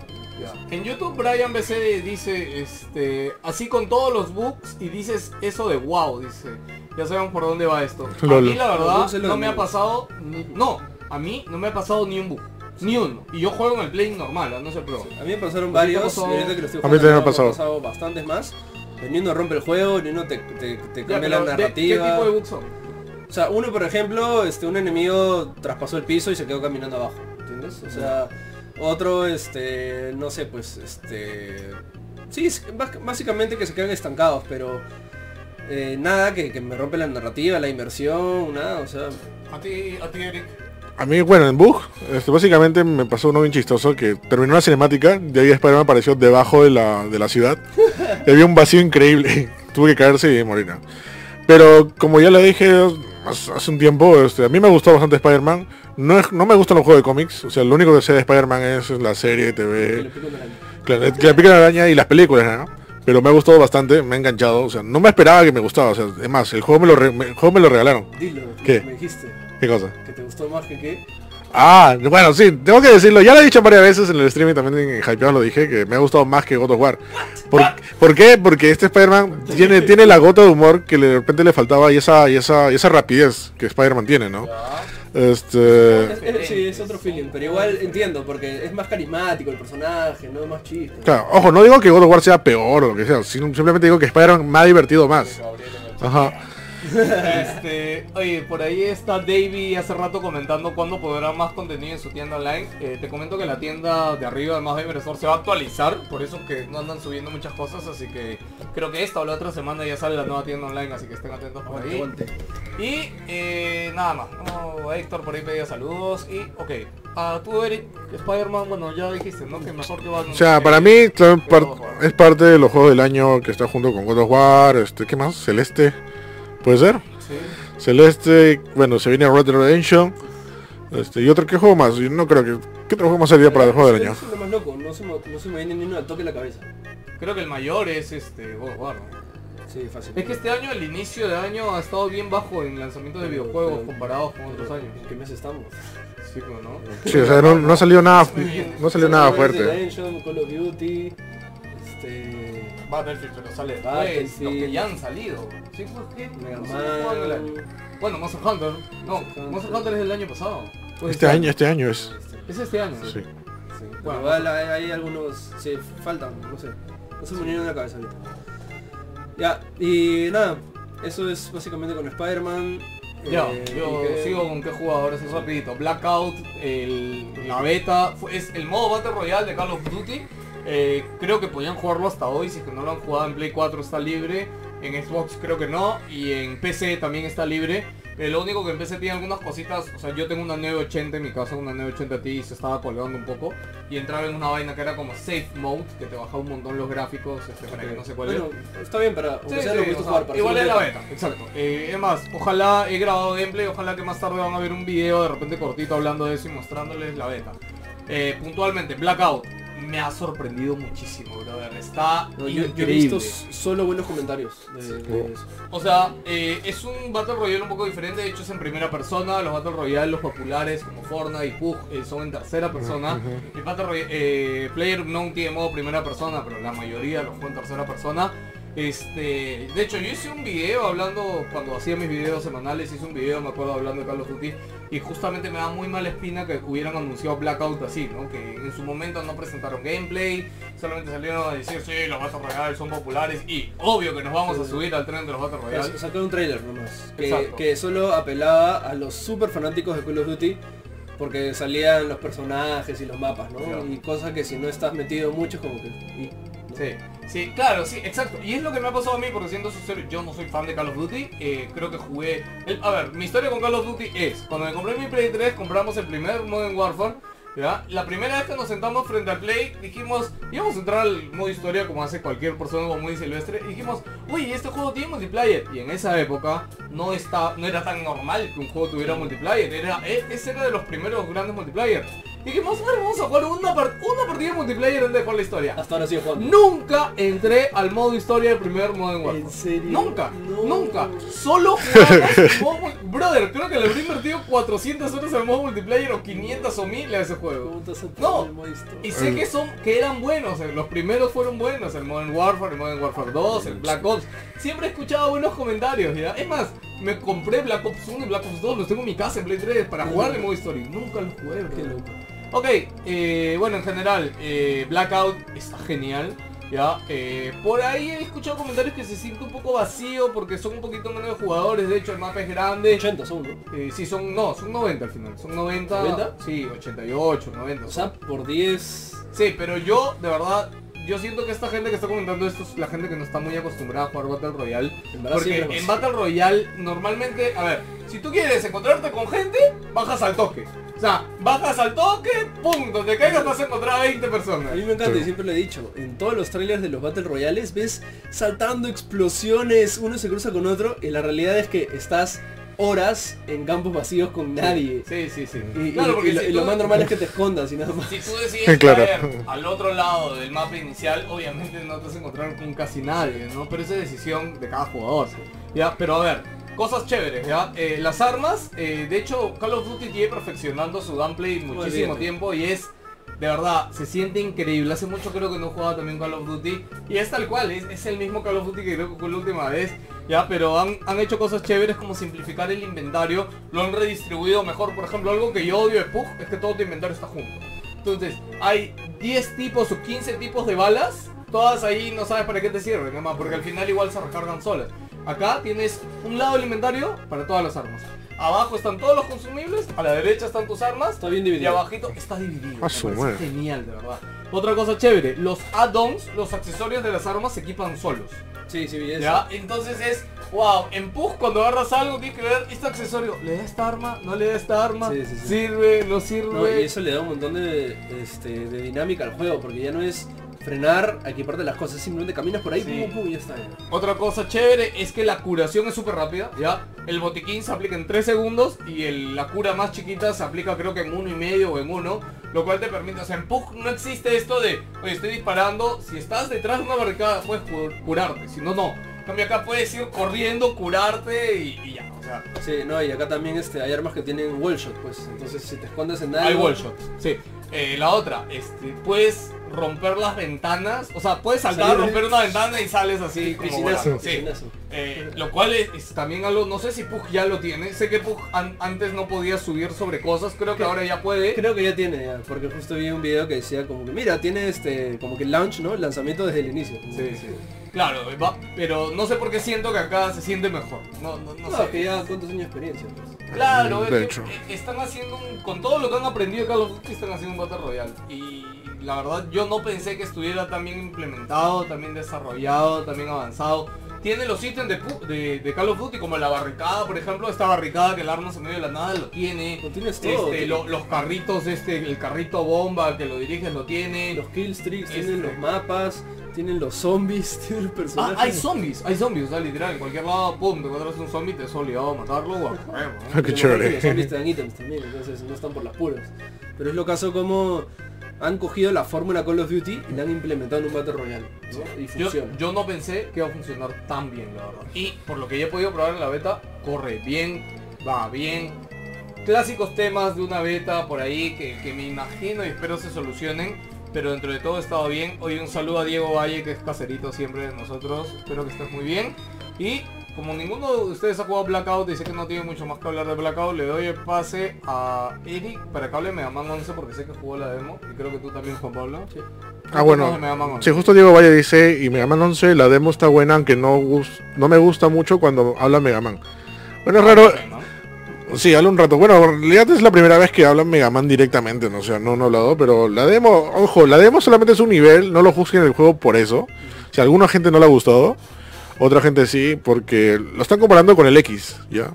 En YouTube Brian BC dice, este, así con todos los bugs y dices eso de wow, dice, ya sabemos por dónde va esto. [LAUGHS] A Lol. mí la verdad no me ha pasado, ni- no, a mí no me ha pasado ni un bug, ni uno. Y yo juego en el Play normal, no sé pro. A mí me pasaron ¿A ti te varios, pasó? y ahorita que lo estoy A mí también me ha jugando, pasado. bastantes más. El Nino rompe el juego, el Nino te, te, te Ya, cambia la ¿de- ¿Qué narrativa. tipo de bugs son? O sea, uno por ejemplo, este, un enemigo traspasó el piso y se quedó caminando abajo, ¿entiendes? O sea, otro, este, no sé, pues, este... Sí, es básicamente que se quedan estancados, pero eh, nada que, que me rompe la narrativa, la inversión, nada, o sea... A ti, a ti Eric. A mí, bueno, en Bug, este, básicamente me pasó uno bien chistoso que terminó la cinemática, de ahí Spider-Man apareció debajo de la, de la ciudad. [LAUGHS] y había un vacío increíble. [LAUGHS] Tuve que caerse y morir. Pero como ya le dije hace un tiempo, este, a mí me gustó bastante Spider-Man. No, es- no me gustan los juegos de cómics. O sea, lo único que sé de Spider-Man es la serie de TV, una. Claro, que la pica la araña y las películas, ¿no? Pero me ha gustado bastante, me ha enganchado. O sea, no me esperaba que me gustaba. O sea, es más, el juego me lo, re- me- el juego me lo regalaron. Dilo, ¿Qué? me dijiste ¿Qué cosa? que te gustó más que qué. Ah, bueno, sí, tengo que decirlo. Ya lo he dicho varias veces en el streaming, también en Hypeado lo dije, que me ha gustado más que God of War. ¿Por, ¿por qué? Porque este Spider-Man tiene, tiene la gota de humor que de repente le faltaba y esa, y esa, y esa rapidez que Spider-Man tiene, ¿no? Este... Es- es- sí, es otro feeling, pero igual entiendo, porque es más carismático el personaje, no más chiste. Claro, ojo, no digo que God of War sea peor o lo que sea, sino simplemente digo que Spider-Man me ha divertido más. Ajá. Este, oye, por ahí está Davey hace rato comentando cuándo podrá más contenido en su tienda online. Eh, te comento que la tienda de arriba de Más Gamer Store se va a actualizar, por eso que no andan subiendo muchas cosas, así que creo que esta o la otra semana ya sale la nueva tienda online, así que estén atentos por Aguante, ahí. Y eh, nada más, no, Héctor por ahí pedía saludos y ok. Ah, tú Eric, Spider-Man, bueno ya dijiste, ¿no? Que mejor que va O sea, para mí par- es parte de los juegos del año que está junto con God of War, este, ¿qué más? Celeste, ¿puede ser? Sí. Celeste, bueno, se viene Red Dead Redemption. Este, y otro que juego más, yo no creo que. ¿Qué otro juego más sería para el juego del año? Eso es lo más loco, no se, me, no se me viene ni uno al toque en la cabeza. Creo que el mayor es este God of. Sí, fácil. Es que este año, el inicio de año, ha estado bien bajo en lanzamiento de videojuegos Pero- comparados con otros años. ¿En qué mes estamos? Sí, pues, ¿no? Sí, o sea, no, no ha salido nada, no ha salido nada fuerte. Redemption, Call of Duty, este... Battlefield, pero sale después, Battlefield. los que ya han salido. Sí, pues, ¿qué? Mega año. Man... Bueno, Monster Hunter. No, Monster Hunter. Es del año pasado. Pues Este año, este año es. Es este año. Sí. Sí, Bueno, bueno, igual hay, hay algunos... Sí, faltan, no sé. No se me vinieron a la cabeza ahorita. Ya, y nada, eso es básicamente con Spider-Man. Ya, eh, yo y que- sigo con qué jugadores es rapidito. Blackout, el, la beta, fue- es el modo Battle Royale de Call of Duty. Eh, creo que podían jugarlo hasta hoy, si es que no lo han jugado en Play 4 está libre. En Xbox creo que no. Y en PC también está libre. Eh, lo único que en PC tiene algunas cositas, o sea, yo tengo una 980 en mi casa, una 980 Ti y se estaba colgando un poco. Y entraba en una vaina que era como Safe Mode, que te bajaba un montón los gráficos, este, para que no se. Bueno, está bien para... Sí, sea sí, lo o sea, jugar, para igual es la beta. beta, exacto. Eh, es más, ojalá he grabado gameplay, ojalá que más tarde van a ver un video de repente cortito hablando de eso y mostrándoles la beta. Eh, puntualmente, Blackout, me ha sorprendido muchísimo, brother. Está No, yo, yo he increíble. visto solo buenos comentarios de, de eso. O sea, eh, es un Battle Royale un poco diferente, de hecho es en primera persona, los Battle Royale, los populares como Fortnite y Pug eh, son en tercera persona. El Battle Royale, eh, Player no tiene modo primera persona, pero la mayoría los juega en tercera persona. Este, de hecho yo hice un video hablando, cuando hacía mis videos semanales, hice un video, me acuerdo, hablando de Call of Duty, y justamente me da muy mala espina que hubieran anunciado Blackout así, ¿no? Que en su momento no presentaron gameplay, solamente salieron a decir, sí, los Battle Royale son populares, y obvio que nos vamos a subir al tren de los Battle Royale. Sacaron un trailer nomás. Que, que solo apelaba a los super fanáticos de Call of Duty. Porque salían los personajes y los mapas, ¿no? Claro. Y cosas que si no estás metido mucho como que... Sí, sí, claro, sí, exacto. Y es lo que me ha pasado a mí, porque siendo sincero, yo no soy fan de Call of Duty. eh, creo que jugué... a ver, mi historia con Call of Duty es, cuando me compré mi Play 3, compramos el primer Modern Warfare. ¿ya? La primera vez que nos sentamos frente al Play, dijimos, íbamos a entrar al modo historia como hace cualquier persona como muy silvestre, y dijimos, uy, este juego tiene multiplayer. Y en esa época no, está, no era tan normal que un juego tuviera multiplayer, era, eh, ese era de los primeros grandes multiplayer. Y dijimos, bueno, vamos a jugar una, par- una partida de multiplayer antes de jugar la historia. Hasta ahora sigo jugando. Nunca entré al modo historia del primer Modern Warfare. ¿En serio? Nunca, No. nunca. Solo jugamos Brother, creo que le habré invertido 400 horas al modo multiplayer o 500 o 1000 a ese juego. ¿Cómo te has No. el modo historia? Y sé que son, que eran buenos, los primeros fueron buenos, el Modern Warfare, el Modern Warfare 2, el Black Ops. Siempre he escuchado buenos comentarios, ¿ya? Es más, me compré Black Ops 1 y Black Ops 2, los tengo en mi casa en Play 3 para jugar el modo historia. Nunca los jugué, Qué loco. Ok, eh, bueno, en general, eh, Blackout está genial. Ya, eh, por ahí he escuchado comentarios que se siente un poco vacío porque son un poquito menos de jugadores. De hecho, el mapa es grande. 80 son, ¿no? Eh, sí, son, no, son 90 al final. Son 90. ¿90? Sí, 88, 90. O sea, por 10... sí, pero yo, de verdad, yo siento que esta gente que está comentando esto es la gente que no está muy acostumbrada a jugar Battle Royale. Porque en. Battle Royale normalmente, a ver, si tú quieres encontrarte con gente, bajas al toque. O sea, bajas al toque, pum, donde caigas vas a encontrar a 20 personas. A mí me encanta Sí. y siempre lo he dicho, en todos los trailers de los Battle Royales ves saltando explosiones, uno se cruza con otro y la realidad es que estás horas en campos vacíos con nadie. Sí, sí, sí. Y, y- Claro, porque y lo, si y lo tú- más normal es que te escondas y nada más. Si tú decides [LAUGHS] Claro. caer al otro lado del mapa inicial, obviamente no te vas a encontrar con casi nadie, ¿no? Pero esa es decisión de cada jugador. Ya, pero a ver, cosas chéveres, ¿ya? Eh, las armas, eh, de hecho, Call of Duty lleva perfeccionando su gameplay muchísimo tiempo y es, de verdad, se siente increíble. Hace mucho creo que no jugaba también Call of Duty y es tal cual, es, el mismo Call of Duty que creo que fue la última vez, ya, pero han, han hecho cosas chéveres como simplificar el inventario, lo han redistribuido mejor. Por ejemplo, algo que yo odio de Pug es que todo tu inventario está junto. Entonces, hay 10 tipos o 15 tipos de balas. Todas ahí no sabes para qué te sirven, nada más, porque al final igual se recargan solas. Acá tienes un lado del inventario para todas las armas. Abajo están todos los consumibles, a la derecha están tus armas Está bien y dividido. abajito está dividido. A Me su parece madre. genial, de verdad. Otra cosa chévere, los add-ons, los accesorios de las armas se equipan solos. Sí, sí, eso. ¿Ya? Entonces es, wow, en Pug cuando agarras algo tienes que ver este accesorio, ¿le da esta arma? ¿No le da esta arma? Sí, sí, sí. ¿Sirve? ¿No sirve? No, y eso le da un montón de, este, de dinámica al juego, porque ya no es frenar, equiparte las cosas, simplemente caminas por ahí, Sí. pum, pum, y ya está. ya. Otra cosa chévere es que la curación es súper rápida, ¿ya? El botiquín se aplica en 3 segundos y el- la cura más chiquita se aplica creo que en uno y medio o en uno, lo cual te permite, o sea, en Pug no existe esto de, oye, estoy disparando, si estás detrás de una barricada puedes cu- curarte, si no, no. En cambio acá puedes ir corriendo, curarte y, y ya, o sea, Sí, no, y acá también este, hay armas que tienen wall shot, pues, entonces si te escondes en algo... hay wall sí. Eh, la otra, este, puedes romper las ventanas, o sea, puedes saltar, Salir de- romper una ventana y sales así como Piscinazo, volando, sí. piscinazo. Eh, lo cual es, es también algo, no sé si Pug ya lo tiene, sé que Pug an- antes no podía subir sobre cosas, creo que ahora ya puede. Creo que ya tiene, ya, porque justo vi un video que decía como que, mira, tiene este, como que launch, ¿no? Lanzamiento desde el inicio. Sí, sí. Claro, va- pero no sé por qué siento que acá se siente mejor. No, no, no No, sé. que ya cuántos años de experiencia, pues. Claro, es De que, hecho. eh, están haciendo un, con todo lo que han aprendido de Call of Duty están haciendo un Battle Royale. Y la verdad yo no pensé que estuviera tan bien implementado, también desarrollado, también avanzado. Tiene los ítems de, de, de Call of Duty como la barricada, por ejemplo, esta barricada que el arma en medio de la nada lo tiene. Lo tienes todo. Este, lo- los carritos, este, el carrito bomba que lo diriges lo tiene. Los killstreaks, Este. tienen los mapas, tienen los zombies, [LAUGHS] tienen los Ah, personajes. hay zombies, hay zombies, o sea, literal, en cualquier lado, pum, te encuentras un zombie, te es obligado a matarlo o a correr, ¿no? Ah, qué chévere. Los zombies te dan ítems también, entonces no están por las puras. Pero es lo caso como han cogido la fórmula Call of Duty y la han implementado en un Battle Royale. ¿no? Y Yo, funciona. yo no pensé que iba a funcionar tan bien, la verdad. Y por lo que ya he podido probar en la beta, corre bien, va bien. Clásicos temas de una beta por ahí que, que me imagino y espero se solucionen. Pero dentro de todo estaba bien. Hoy un saludo a Diego Valle, que es caserito siempre de nosotros. Espero que estés muy bien. Y como ninguno de ustedes ha jugado Blackout, dice que no tiene mucho más que hablar de Blackout, le doy el pase a Eric para que hable de Mega Man 11 porque sé que jugó la demo. Y creo que tú también, Juan Pablo. Sí. Ah, bueno. Mega Man 11. Sí, justo Diego Valle dice, y Mega Man 11, la demo está buena, aunque no, no me gusta mucho cuando habla Mega Man. Bueno, es raro, sí, habla un rato. Bueno, en realidad es la primera vez que hablan Mega Man directamente, no, o sea, no, no he hablado, pero la demo, ojo, la demo solamente es un nivel, no lo juzguen el juego por eso. Si a alguna gente no le ha gustado, otra gente sí, porque lo están comparando con el X, ¿ya?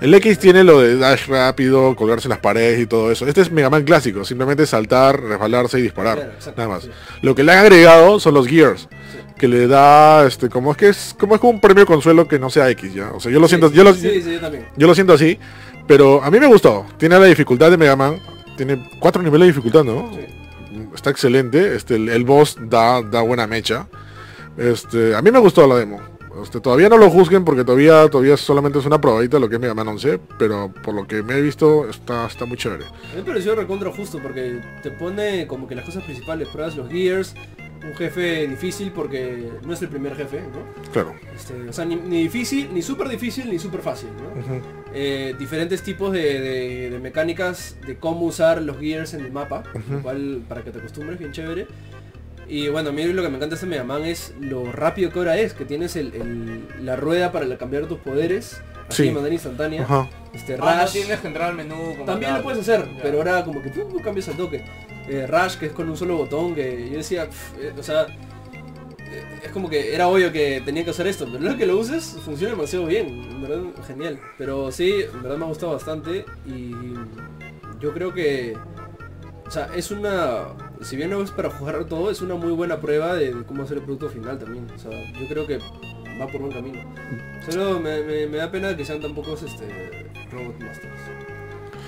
El X tiene lo de dash rápido, colgarse en las paredes y todo eso. Este es Mega Man clásico, simplemente saltar, resbalarse y disparar. Claro, exacto, nada más. sí. Lo que le han agregado son los gears, que le da este como es que es como es como un premio consuelo que no sea X, ya. O sea, yo lo siento, Sí, yo lo, sí, sí, yo también. yo lo siento así, pero a mí me gustó. Tiene la dificultad de Mega Man, tiene cuatro niveles de dificultad, ¿no? Sí. Está excelente, este el, el boss da, da buena mecha. Este, a mí me gustó la demo. Este, todavía no lo juzguen porque todavía todavía solamente es una probadita de lo que es Mega Man 11, pero por lo que me he visto está está muy chévere. A mí me pareció recontra justo porque te pone como que las cosas principales, pruebas los gears, un jefe difícil porque no es el primer jefe, ¿no? Claro. Este, o sea, ni, ni difícil, ni súper difícil, ni súper fácil, ¿no? Eh, diferentes tipos de, de- de mecánicas de cómo usar los gears en el mapa, lo cual para que te acostumbres, bien chévere. Y bueno, a mí lo que me encanta de este Mega Man es lo rápido que ahora es, que tienes el, el- la rueda para cambiar tus poderes, así Sí. de manera instantánea. Ajá. Este, Ah, no Rush, tienes que entrar al menú. como también tal. lo puedes hacer, Ya. pero ahora como que tú cambias al toque. Eh, Rush, que es con un solo botón, que yo decía, pf, eh, o sea, eh, es como que era obvio que tenía que hacer esto, pero luego que lo uses funciona demasiado bien, en verdad genial. Pero sí, en verdad me ha gustado bastante y yo creo que, o sea, es una, si bien no es para jugar todo, es una muy buena prueba de, de cómo hacer el producto final también. O sea, yo creo que va por buen camino. Solo me, me- me da pena que sean tan pocos este, Robot Masters.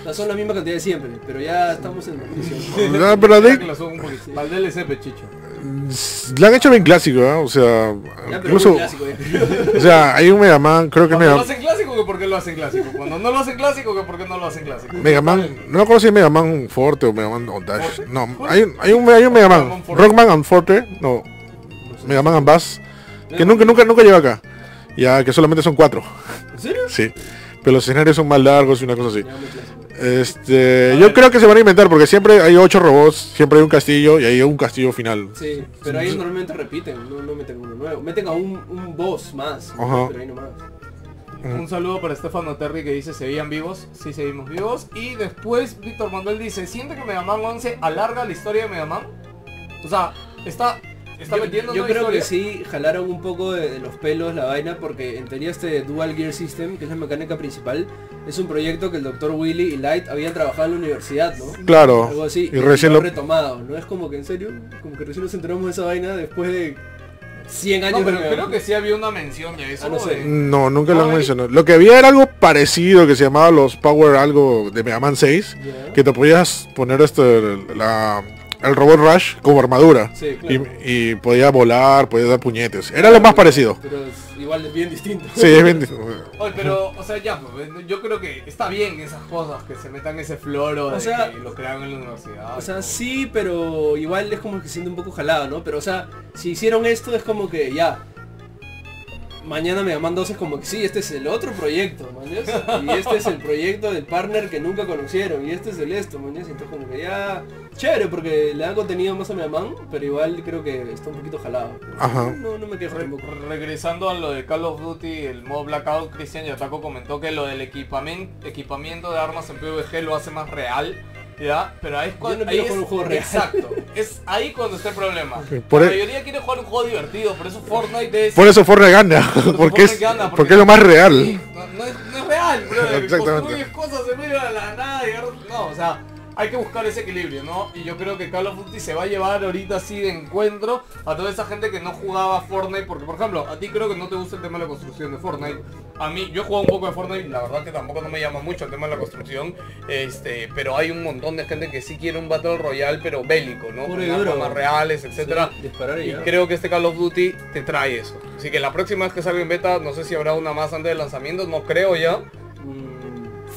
O sea, son la misma cantidad de siempre, pero ya estamos en edición. [LAUGHS] Ah, pero de-. Para el DLC, pechicho. la han hecho bien clásico, ¿eh? o sea, Ya, incluso, clásico ya. [LAUGHS] o sea, hay un Mega Man, creo que Cuando Mega, clásico, que por qué lo hacen clásico. Cuando no lo hacen clásico, que por qué no lo hacen clásico. Mega Man, no es Mega Man Forte o Mega Man o Dash. ¿Forte? No, hay, un- hay un, hay un Mega Man. Rockman and Forte, no, Mega Man and Bass, que nunca, nunca, nunca llega acá. Ya que solamente son cuatro, ¿En serio? sí. Pero los escenarios son más largos y una cosa así. Este, yo creo que se van a inventar porque siempre hay ocho robots, siempre hay un castillo y hay un castillo final. Sí, pero ahí normalmente repiten, no, no meten uno nuevo. Meten a un, un boss más, Ajá. pero ahí nomás. Un saludo para Stefano Terry que dice, ¿seguían vivos? Sí, seguimos vivos. Y después Víctor Manuel dice, ¿siente que Mega Man 11 alarga la historia de Mega Man? O sea, está, está Yo, metiendo yo creo que sí jalaron un poco de, de los pelos la vaina porque en teoría este Dual Gear System, que es la mecánica principal, es un proyecto que el Dr. Willy y Light habían trabajado en la universidad, ¿no? Claro. Algo así. Y recién lo retomado, ¿no? Es como que en serio, como que recién nos enteramos de esa vaina después de 100 años No, pero de creo que sí había una mención de eso. Ah, no sé. de- No, nunca lo han mencionado. Lo que había era algo parecido que se llamaba los Power algo de Mega Man 6, Ya. que te podías poner este la, el robot Rush como armadura. Sí, claro. Y, y podía volar, podía dar puñetes. Era lo más parecido. Pero es igual es bien distinto. Sí, es bien... Oye, pero, o sea, ya, pues, yo creo que está bien esas cosas, que se metan ese floro de O sea- que lo crean en la universidad. O sea, sí, pero igual es como que siente un poco jalado, ¿no? Pero o sea, si hicieron esto es como que ya. Mañana me llaman dos es como que sí, este es el otro proyecto, mañas. Y este es el proyecto del partner que nunca conocieron. Y este es el esto, mañas. Entonces como que ya. Chévere porque le dan contenido más a mi man, pero igual creo que está un poquito jalado. Ajá. No, no me quejo Re- tampoco. regresando a lo de Call of Duty, el modo Blackout, Cristian Yataco comentó que lo del equipamiento, equipamiento de armas en PvG lo hace más real. ¿Ya? Pero ahí es cuando... no ahí es- jugar un juego real. Exacto. Es ahí cuando está el problema. Por la e- mayoría quiere jugar un juego divertido, por eso Fortnite es... Por eso Fortnite gana, por porque es, gana, porque es lo más real. no, no es, no es real, brother. [LAUGHS] Exactamente. Construyes cosas en medio de la nada y No, o sea, hay que buscar ese equilibrio, ¿no? Y yo creo que Call of Duty se va a llevar ahorita así de encuentro a toda esa gente que no jugaba Fortnite, porque por ejemplo, a ti creo que no te gusta el tema de la construcción de Fortnite. A mí, yo he jugado un poco de Fortnite, la verdad que tampoco no me llama mucho el tema de la construcción, este, pero hay un montón de gente que sí quiere un Battle Royale, pero bélico, ¿no? Con armas reales, etcétera. Sí, y Y creo que este Call of Duty te trae eso. Así que la próxima vez que salga en beta, no sé si habrá una más antes del lanzamiento, no creo ya.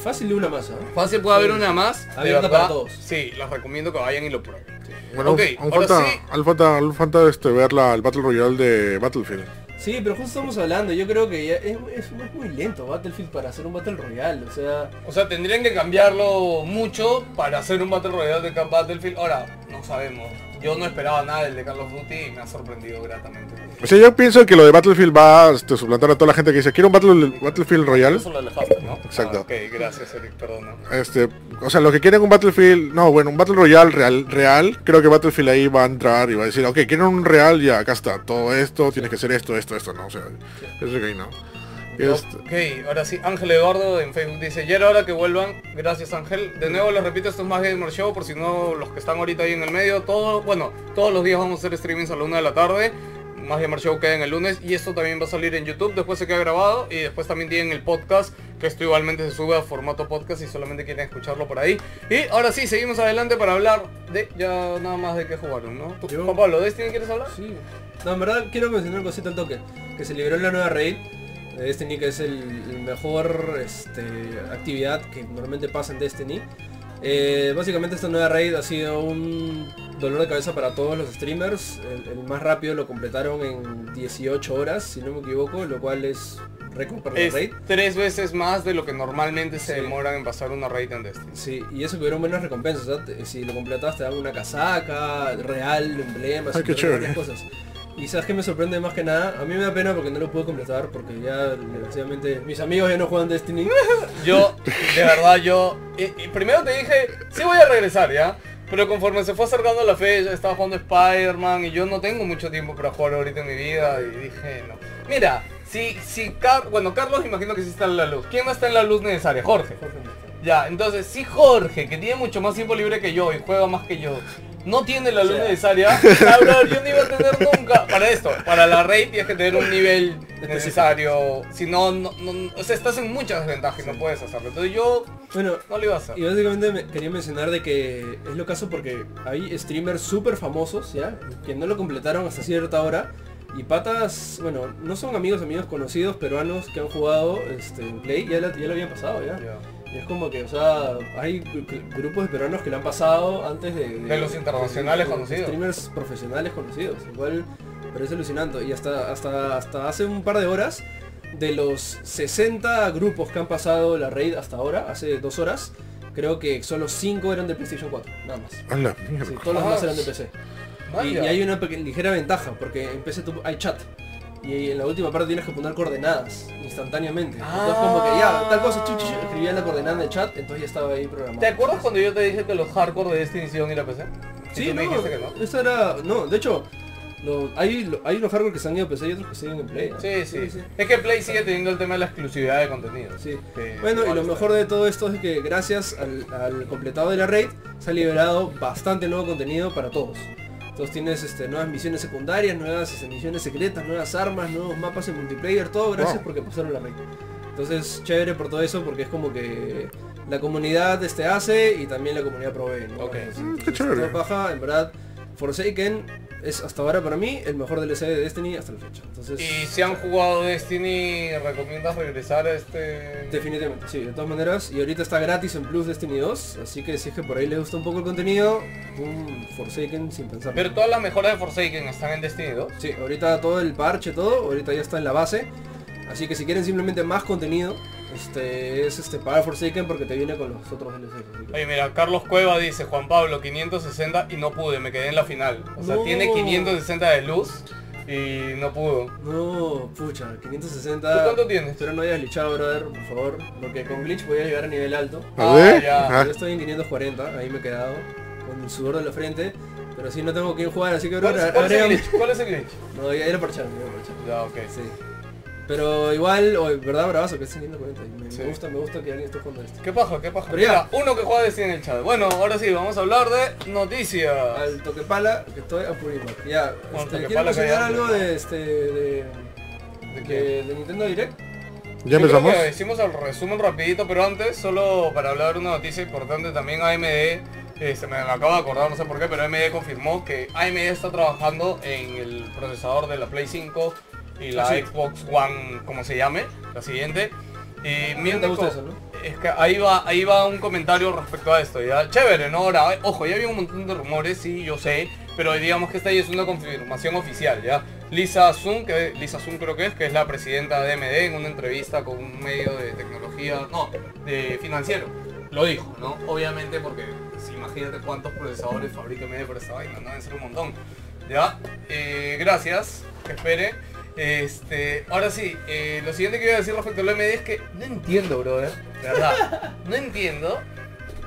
Fácil de una masa. ¿eh? Fácil puede haber una más. Abierta para todos. Sí, les recomiendo que vayan y lo prueben. Bueno, Ok, aún ahora falta, sí. aún falta, aún falta, este, ver la, el Battle Royale de Battlefield. Sí, pero justo estamos hablando, yo creo que ya es, es- es muy lento Battlefield para hacer un Battle Royale, o sea... O sea, tendrían que cambiarlo mucho para hacer un Battle Royale de Camp Battlefield. Ahora, no sabemos. Yo no esperaba nada del de Call of Duty y me ha sorprendido gratamente. O sea, yo pienso que lo de Battlefield va a este, suplantar a toda la gente que dice, quiero un Battle, Battlefield Royale. Eso lo alejaste, ¿no? Exacto. Ah, ok, gracias Eric, perdona. Este, o sea, lo que quieren un Battlefield, no, bueno, un Battle Royale real, real, creo que Battlefield ahí va a entrar y va a decir, ok, quieren un real, ya, acá está, todo esto, tienes que hacer esto, esto, esto, no, o sea, eso que ahí no. Este- Ok, ahora sí, Ángel Eduardo en Facebook dice, ya era hora que vuelvan, gracias Ángel. De nuevo les repito, esto es más Gamer Show, por si no los que están ahorita ahí en el medio, todo, bueno, todos los días vamos a hacer streamings a la una de la tarde. Más Gamer Show queda en el lunes y esto también va a salir en YouTube, después se queda grabado y después también tienen el podcast, que esto igualmente se sube a formato podcast y solamente quieren escucharlo por ahí. Y ahora sí, seguimos adelante para hablar de ya nada más de qué jugaron, ¿no? ¿Tú, Yo- Juan Pablo, ¿de Destiny quieres hablar? Sí. No, en verdad quiero mencionar una cosita al toque, que se liberó la nueva raid Destiny, que es el, el mejor este, actividad que normalmente pasa en Destiny. Eh, básicamente esta nueva raid ha sido un dolor de cabeza para todos los streamers. El, el más rápido lo completaron en 18 horas, si no me equivoco, lo cual es récord para la Es raid. tres veces más de lo que normalmente se Sí. demoran en pasar una raid en Destiny. Sí, y eso que hubieron buenas recompensas, ¿verdad? Te- Si lo completas te dan una casaca, real, emblemas, Ay, cosas. Y sabes que me sorprende más que nada, a mí me da pena porque no lo pude completar, porque ya desgraciadamente mis amigos ya no juegan Destiny. [LAUGHS] Yo, de verdad, yo... y- y primero te dije, sí voy a regresar, ¿ya? Pero conforme se fue acercando la fecha, estaba jugando Spider-Man y yo no tengo mucho tiempo para jugar ahorita en mi vida y dije, no. Mira, si, si Car bueno, Carlos imagino que sí está en la luz. ¿Quién no está en la luz necesaria? Jorge. Ya, entonces si Jorge, que tiene mucho más tiempo libre que yo y juega más que yo, no tiene la luz necesaria, cabrón, yo no iba a tener nunca. Para esto, para la raid tienes que tener un nivel necesario. Si no, no, no- o sea, estás en muchas desventajas y no puedes hacerlo. Entonces yo Bueno, no lo iba a hacer. y básicamente me quería mencionar de que es lo caso porque hay streamers súper famosos, ¿ya? Que no lo completaron hasta cierta hora. Y patas, bueno, no son amigos, amigos conocidos peruanos que han jugado este, en Play, ya, la- ya lo habían pasado, ¿ya? Ya. Y es como que, o sea, hay gru- gru- grupos de peruanos que lo han pasado antes de... De los internacionales de- de conocidos. Streamers profesionales conocidos. Igual parece alucinante. Y hasta, hasta, hasta hace un par de horas, de los 60 grupos que han pasado la raid hasta ahora, hace dos horas, creo que solo 5 eran de PlayStation 4, nada más. Sí, todos los demás eran de PC. Y, hay una ligera ventaja, porque en PC tú- hay chat. Y en la última parte tienes que poner coordenadas instantáneamente. Entonces como que ya, tal cosa, chu, chu, chu, escribía la coordenada en el chat, entonces ya estaba ahí programado. ¿Te acuerdas cuando yo te dije que los hardcore de Destiny a ir a PC? Sí, no, que no. eso era... No, de hecho, lo- hay, lo- hay unos hardware que se han ido a PC y otros que siguen en Play. ¿no? Sí, sí, Es que Play sigue teniendo el tema de la exclusividad de contenido. Sí. Que Bueno, y lo mejor de todo esto es que gracias al, al completado de la raid se ha liberado bastante nuevo contenido para todos. Entonces tienes este, nuevas misiones secundarias, nuevas este, misiones secretas, nuevas armas, nuevos mapas en multiplayer, todo gracias Wow. porque pasaron la raid. Entonces chévere por todo eso porque es como que la comunidad este hace y también la comunidad provee. ¿no? Ok. Entonces, Mm, qué chévere. en verdad, Forsaken es hasta ahora para mí el mejor DLC de Destiny hasta la fecha. Entonces, Y si han jugado Destiny, ¿recomiendas regresar a este...? Definitivamente, sí, de todas maneras. Y ahorita está gratis en Plus Destiny 2, así que si es que por ahí le gusta un poco el contenido, un Forsaken sin pensar. Pero todas las mejoras de Forsaken están en Destiny 2. Sí, ahorita todo el parche, todo, ahorita ya está en la base. Así que si quieren simplemente más contenido, este es este para Forsaken porque te viene con los otros DLCs. Oye, mira, Carlos Cueva dice, Juan Pablo, 560 y no pude, me quedé en la final. O sea, No. tiene 560 de luz y no pudo. No, pucha, ¿Tú 560. cuánto tienes? Espero no hayas glitchado, brother, por favor, porque con glitch voy a llegar a nivel alto. ¿A Ah, ya. Ah, Yo estoy en 540, ahí me he quedado, con el sudor de la frente. Pero sí no tengo quien jugar, así que ¿Cuál brother, es, cuál es el glitch? ¿Cuál es el glitch? No, ya, parcharon, ya lo parcharon. Ya, ok. Sí. Pero igual, o verdad bravazo que estén viendo 40. y Me, Sí. me gusta, me gusta que alguien esté jugando esto. ¿Qué paja? ¿Qué paja? Pero ya. Mira, uno que juega Destiny en el chat. Bueno, ahora sí, vamos a hablar de noticias. Al toque pala que estoy a Purimac. Ya, Bueno, este, toque ¿quieren pala que mencionar algo de este de, ¿De qué? de, de Nintendo Direct? ¿Ya empezamos? que hicimos el resumen rapidito, pero antes, solo para hablar de una noticia importante, también AMD, eh, se me acaba de acordar, no sé por qué, pero AMD confirmó que AMD está trabajando en el procesador de la Play 5 y la Ah, sí. Xbox One, como se llame, la siguiente. Y ¿Te miren, no? es que ahí va, ahí va un comentario respecto a esto, ¿ya? Chévere, ¿no? Ahora, eh, ojo, ya había un montón de rumores, sí, yo sé, pero digamos que esta ya es una confirmación oficial, ¿ya? Lisa Sun, que Lisa Sun creo que es, que es la presidenta de AMD en una entrevista con un medio de tecnología, no, de financiero, lo dijo, ¿no? Obviamente porque, pues, imagínate cuántos procesadores fabrica AMD por esta vaina, ¿no? Debe ser un montón, ¿ya? Eh, gracias, que espere. Este, ahora sí, eh, lo siguiente que iba a decir respecto al AMD es que no entiendo, brother, de verdad, [LAUGHS] no entiendo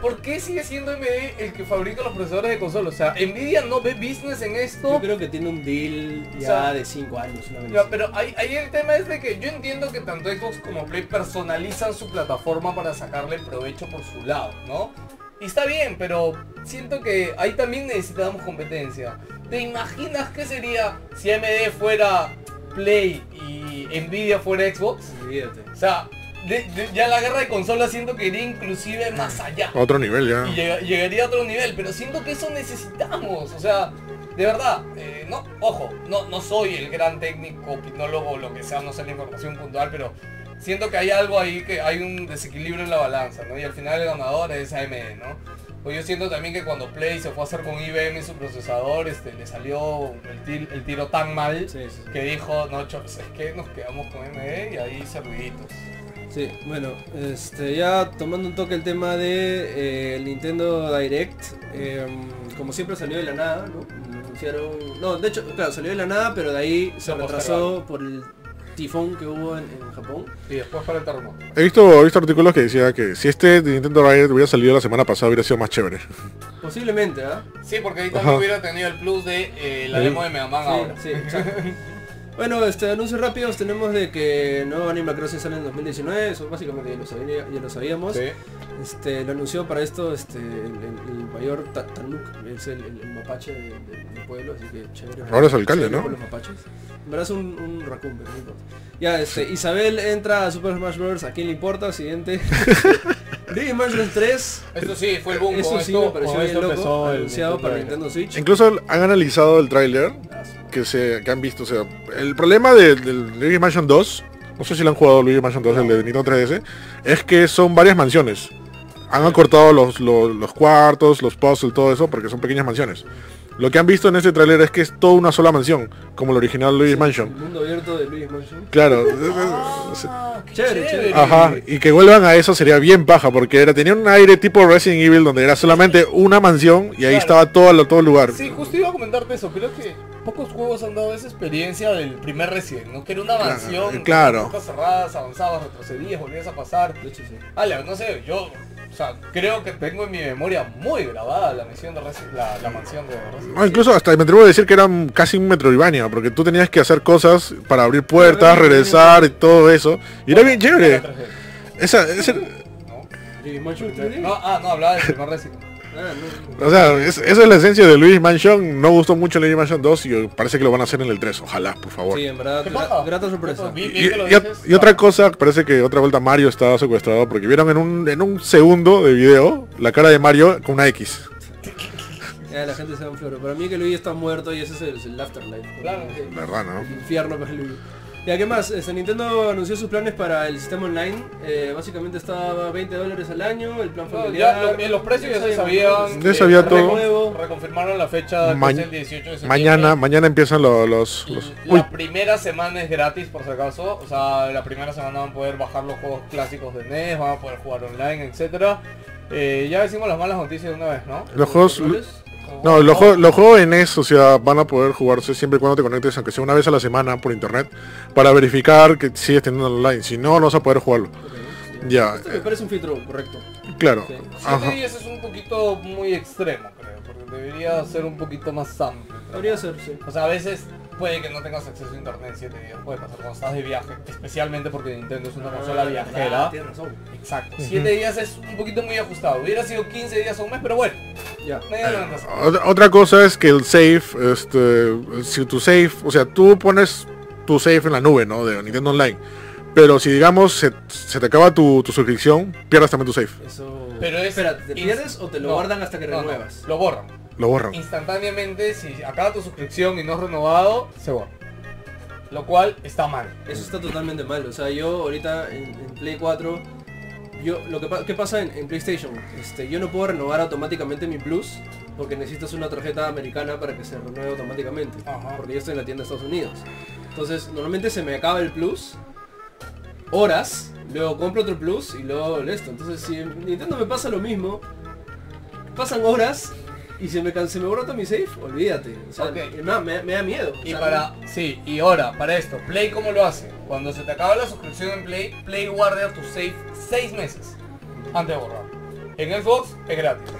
por qué sigue siendo AMD el que fabrica los procesadores de consola. O sea, Nvidia no ve business en Yo esto. creo que tiene un deal ya O sea, de 5 años. Ya, pero ahí, ahí el tema es de que yo entiendo que tanto Xbox como Play personalizan su plataforma para sacarle provecho por su lado, ¿no? Y está bien, pero siento que ahí también necesitamos competencia. ¿Te imaginas qué sería si AMD fuera Play y Nvidia fuera Xbox? Olvídate. O sea, de- de- ya la guerra de consolas siento que iría inclusive más allá. A otro nivel ya. Y llegaría a otro nivel, pero siento que eso necesitamos. O sea, de verdad, eh, no, ojo, no, no soy el gran técnico, opinólogo, lo que sea, no sé la información puntual, pero siento que hay algo ahí que hay un desequilibrio en la balanza, ¿no? Y al final el ganador es AMD, ¿no? Pues yo siento también que cuando Play se fue a hacer con IBM y su procesador, este, le salió el, tiro tan mal Sí, sí, sí. que dijo, no, chicos, es que nos quedamos con AMD y ahí serviditos. Sí, bueno, este, ya tomando un toque el tema de eh, el Nintendo Direct, eh, como siempre salió de la nada, ¿no? Anunciaron, no, de hecho, claro, salió de la nada, pero de ahí se retrasó por el tifón que hubo en, en Japón. Y después para el terremoto. He visto, he visto artículos que decía que si este de Nintendo Direct hubiera salido la semana pasada hubiera sido más chévere. Posiblemente, ¿ah? Sí, porque ahí también Ajá. hubiera tenido el plus de eh, la demo de Mega Man ahora. Sí, exacto. [LAUGHS] Bueno, este, anuncios rápidos tenemos de que nuevo Animal Crossing sale en 2019, eso básicamente ya lo, sabía- ya lo sabíamos. Sí. Este, lo anunció para esto este, el, el- el mayor Ta- Tanuk, es el, el- el mapache de- de- del pueblo, así que chévere. Ahora es alcalde, ¿no? por los mapaches. En verdad es un, un raccoon, pero no importa. Ya, este, Isabel entra a Super Smash Bros. ¿A quién le importa? Siguiente. Luigi Mansion 3. Esto sí, fue el boom. Eso sí esto, me pareció bien loco, anunciado para. Nintendo Switch. Incluso han analizado el tráiler Ah, que se que han visto. O sea, el problema de- del Luigi Mansion 2, no sé si lo han jugado Luigi Mansion 2, el de Nintendo 3DS, es que son varias mansiones. Han acortado los, los, los cuartos, los puzzles, todo eso, porque son pequeñas mansiones. Lo que han visto en este tráiler es que es toda una sola mansión, como el original El Mansion. mundo abierto de Luigi Mansion. Claro. Ah, Chévere, chévere. Ajá, y que vuelvan a eso sería bien paja, porque era, tenía un aire tipo Resident Evil donde era solamente una mansión y ahí Claro. estaba todo, lo- todo el lugar. Sí, justo iba a comentarte eso. Creo que pocos juegos han dado esa experiencia del primer Resident, ¿no? Que era una Claro, mansión, claro. con puertas cerradas, avanzabas, retrocedías, volvías a pasar. De hecho, sí. Ale, no sé, yo, o sea, creo que tengo en mi memoria muy grabada la misión de Resident, la, la mansión de Resident. No, incluso hasta me atrevo a decir que era un- casi un Metroidvania, porque tú tenías que hacer cosas para abrir puertas, regresar y todo eso. Y era bien chévere. Era 3D, Esa, 3D. No, ah, no, hablaba del primer Resident. No. o sea, es- esa es la esencia de Luigi Mansion. No gustó mucho Luigi Mansion 2 y parece que lo van a hacer en el 3. Ojalá, por favor. Sí, en verdad, ¿Qué gra- pasa? grata sorpresa. Y, otra cosa, parece que otra vuelta Mario estaba secuestrado porque vieron en un, en un segundo de video la cara de Mario con una X. [LAUGHS] Ya la gente se va en floro. Para mí que Luigi está muerto y ese es el, el afterlife. Claro. Verdad, ¿no? El infierno para Luigi. Ya, ¿qué más? Este, Nintendo anunció sus planes para el sistema online. Eh, básicamente estaba 20 dólares al año, el plan No, familiar. ya, lo- en los precios ya se sabían. Ya sabía eh, todo. reco- Reconfirmaron la fecha que Ma- es el 18 de septiembre. Mañana, mañana empiezan lo- los... los- La Uy, primera semana es gratis por si acaso, o sea, la primera semana van a poder bajar los juegos clásicos de NES, van a poder jugar online, etcétera. Eh, ya decimos las malas noticias de una vez, ¿no? los juegos... No, los, juegos, los juegos en NES, o sea, van a poder jugarse siempre y cuando te conectes, aunque sea una vez a la semana por internet, para verificar que sigues teniendo online. Si no, no vas a poder jugarlo. Ok. Ya, Esto me parece un filtro correcto. claro. Sí. Ajá. 7 días es un poquito muy extremo, porque debería ser un poquito más amplio. Habría ser, sí. O sea, a veces puede que no tengas acceso a internet en 7 días, puede pasar cuando estás de viaje, especialmente porque Nintendo es una consola Ah, viajera. Tienes razón. Exacto, 7 días es un poquito muy ajustado, hubiera sido 15 días o un mes, pero bueno, Ya. Otra- Otra cosa es que el save, este, si tu save, o sea, tú pones tu save en la nube, ¿no? De Nintendo Online. Pero si digamos se, se te acaba tu, tu suscripción, pierdas también tu save. Eso... Pero es- Espera, ¿te es- pierdes o te lo no, guardan hasta que no, no, renuevas? lo borran. Lo borran. Instantáneamente, si acaba tu suscripción y no es renovado, se borra. Lo cual está mal. Eso está totalmente mal. O sea, yo ahorita en, en Play 4, yo lo que ¿qué pasa en, en PlayStation? Este, yo no puedo renovar automáticamente mi Plus porque necesitas una tarjeta americana para que se renueve automáticamente. Ajá. Porque yo estoy en la tienda de Estados Unidos. Entonces, normalmente se me acaba el Plus horas, luego compro otro Plus y luego esto. Entonces, si en Nintendo me pasa lo mismo, pasan horas y se me, can- se me borra mi save, olvídate. O sea, Ok. me, da- me da- me da miedo. O Y sea, para, sí, y ahora, para esto, Play cómo lo hace. Cuando se te acaba la suscripción en Play, Play guarda tu save 6 meses antes de borrar. En Xbox es gratis.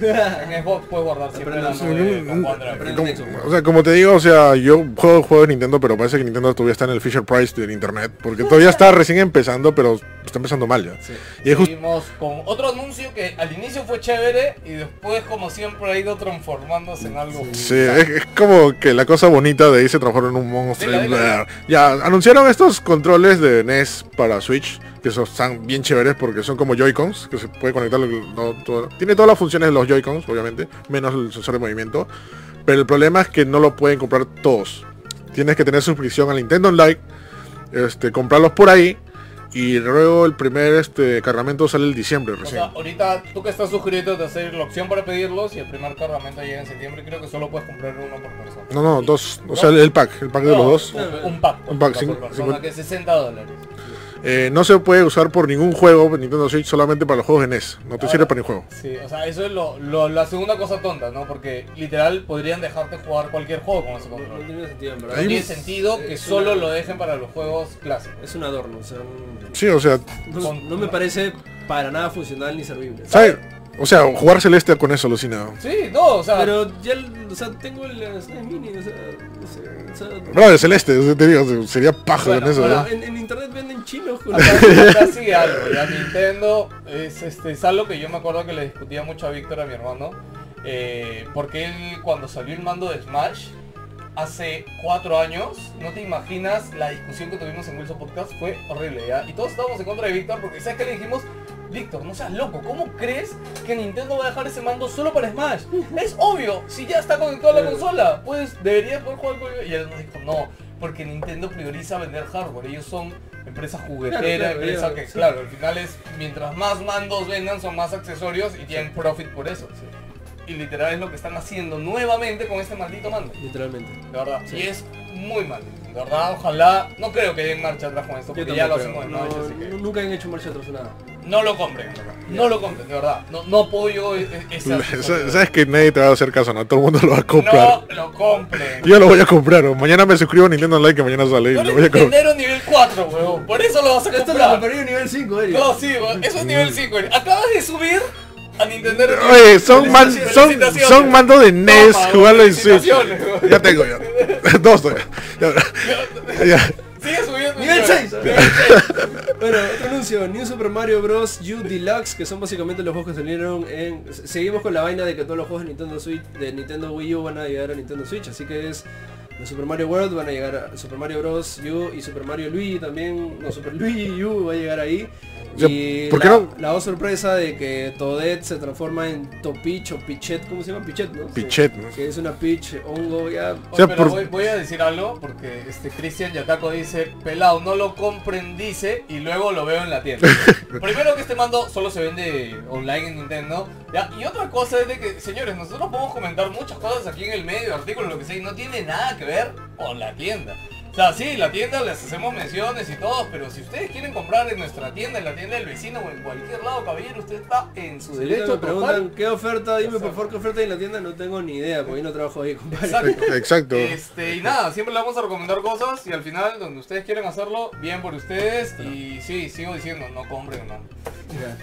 [LAUGHS] En Xbox puedes guardar siempre la nube con OneDrive. Como- o sea, como te digo, o sea, yo juego juegos de Nintendo, pero parece que Nintendo todavía está en el Fisher Price del internet, porque todavía está recién empezando, pero está empezando mal ya. Sí. Y Seguimos con otro anuncio que al inicio fue chévere y después como siempre ha ido transformándose en algo. Sí, es, es como que la cosa bonita de ahí se transforma en un monstruo. Ya, anunciaron estos controles de NES para Switch, que son, están bien chéveres porque son como Joy-Cons, que se puede conectar. no, todo- tiene todas las funciones de los Joy-Cons, obviamente, menos el sensor de movimiento. Pero el problema es que no lo pueden comprar todos. Tienes que tener suscripción a Nintendo Online, este, comprarlos por ahí. Y luego el primer este cargamento sale el diciembre O recién. sea, ahorita tú que estás suscrito te hacer la opción para pedirlos y el primer cargamento llega en septiembre. Creo que solo puedes comprar uno por persona. no, no, dos. O sea, el pack, el pack de los dos. Un, un pack. Un pack, por cinco- persona, cincuenta- que es 60 dólares. Eh, no se puede usar por ningún juego de Nintendo Switch, solamente para los juegos de NES. No te Ahora- sirve para ningún juego. Sí, o sea, eso es lo, lo- la segunda cosa tonta, ¿no? Porque literal podrían dejarte jugar cualquier juego con ese No, no control. tiene sentido, en verdad. No tiene sentido que Es solo una- lo dejen para los juegos clásicos. Es un adorno, o sea, un- Sí, o sea, no, Con- no me parece para nada funcional ni servible. ¿sabes? O sea, jugar Celeste con eso, alucinado. Sí, no, o sea, Pero ya, o sea, tengo el SNES Mini, o sea, no o sea, Bro, de Celeste, o sea, te digo, sería paja Bueno, con eso, ahora, ¿no? en, en internet venden chinos con sigue algo. Ya Nintendo es, este, es algo que yo me acuerdo que le discutía mucho a Víctor, a mi hermano. eh, porque él cuando salió el mando de Smash hace cuatro años, no te imaginas la discusión que tuvimos en Wilson Podcast, fue horrible ya. Y todos estábamos en contra de Víctor porque sabes que le dijimos, Víctor, no seas loco, ¿cómo crees que Nintendo va a dejar ese mando solo para Smash? Es obvio, si ya está conectado a la consola, pues debería poder jugar con Y él nos dijo, no, porque Nintendo prioriza vender hardware, ellos son empresa juguetera, Claro, claro, empresa que, sí. claro, al final es, mientras más mandos vendan, son más accesorios y tienen profit por eso. Y literal es lo que están haciendo nuevamente con este maldito mando. Literalmente. De verdad. Sí. Y es muy mal. De verdad, ojalá. No creo que den marcha atrás con esto, Yo porque ya lo creo. con Smash, no, así que. nu- Nunca han hecho marcha atrás nada. No lo compren. No lo compren, de verdad. No, no apoyo e- e- [LAUGHS] Sabes que nadie te va a hacer caso, ¿no? Todo el mundo lo va a comprar. No lo compren. Yo lo voy a comprar, o mañana me suscribo a Nintendo Online que mañana sale y No lo voy a comprar. Nintendo nivel 4, weón. Por eso lo vas a Esto lo comprar. a nivel 5, Eric. No, sí, weón. Eso es nivel 5. Acabas de subir a Nintendo Oye, son, man- son, son mando de NES, Toma, jugarlo en Switch. Ya tengo ya. [LAUGHS] Dos todavía. Ya, ya. Sigue subiendo. Nivel nivel. 6. bueno, otro anuncio, New Super Mario Bros. U Deluxe, que son básicamente los juegos que salieron en... Seguimos con la vaina de que todos los juegos de Nintendo Switch, de Nintendo Wii U van a llegar a Nintendo Switch, así que es... Los Super Mario World van a llegar a Super Mario Bros. U y Super Mario Luigi también, no Super Luigi U va a llegar ahí. Y ¿por qué la, no? la oh sorpresa de que Toadette se transforma en Topich o Pichet, ¿cómo se llama? Pichet, ¿no? Pichet, ¿no? Que es una Peach, hongo, ya... Oye, O sea, pero por- voy, voy a decir algo porque este Cristian Yataco dice, pelado, no lo compren, dice, y luego lo veo en la tienda. [LAUGHS] Primero que este mando solo se vende online en Nintendo. ¿ya? Y otra cosa es de que, señores, nosotros podemos comentar muchas cosas aquí en el medio, artículos, lo que sea, y no tiene nada que ver con la tienda. O sea, sí, la tienda les hacemos menciones y todo, pero si ustedes quieren comprar en nuestra tienda, en la tienda del vecino o en cualquier lado, caballero, usted está en su Si derecho me preguntan total. qué oferta, dime por favor qué oferta hay en la tienda, no tengo ni idea, porque yo no trabajo ahí, compadre. Exacto. [LAUGHS] Exacto. Este, y nada, siempre le vamos a recomendar cosas y al final, donde ustedes quieren hacerlo, bien por ustedes. Y sí, sigo diciendo, no compren, no. Ya.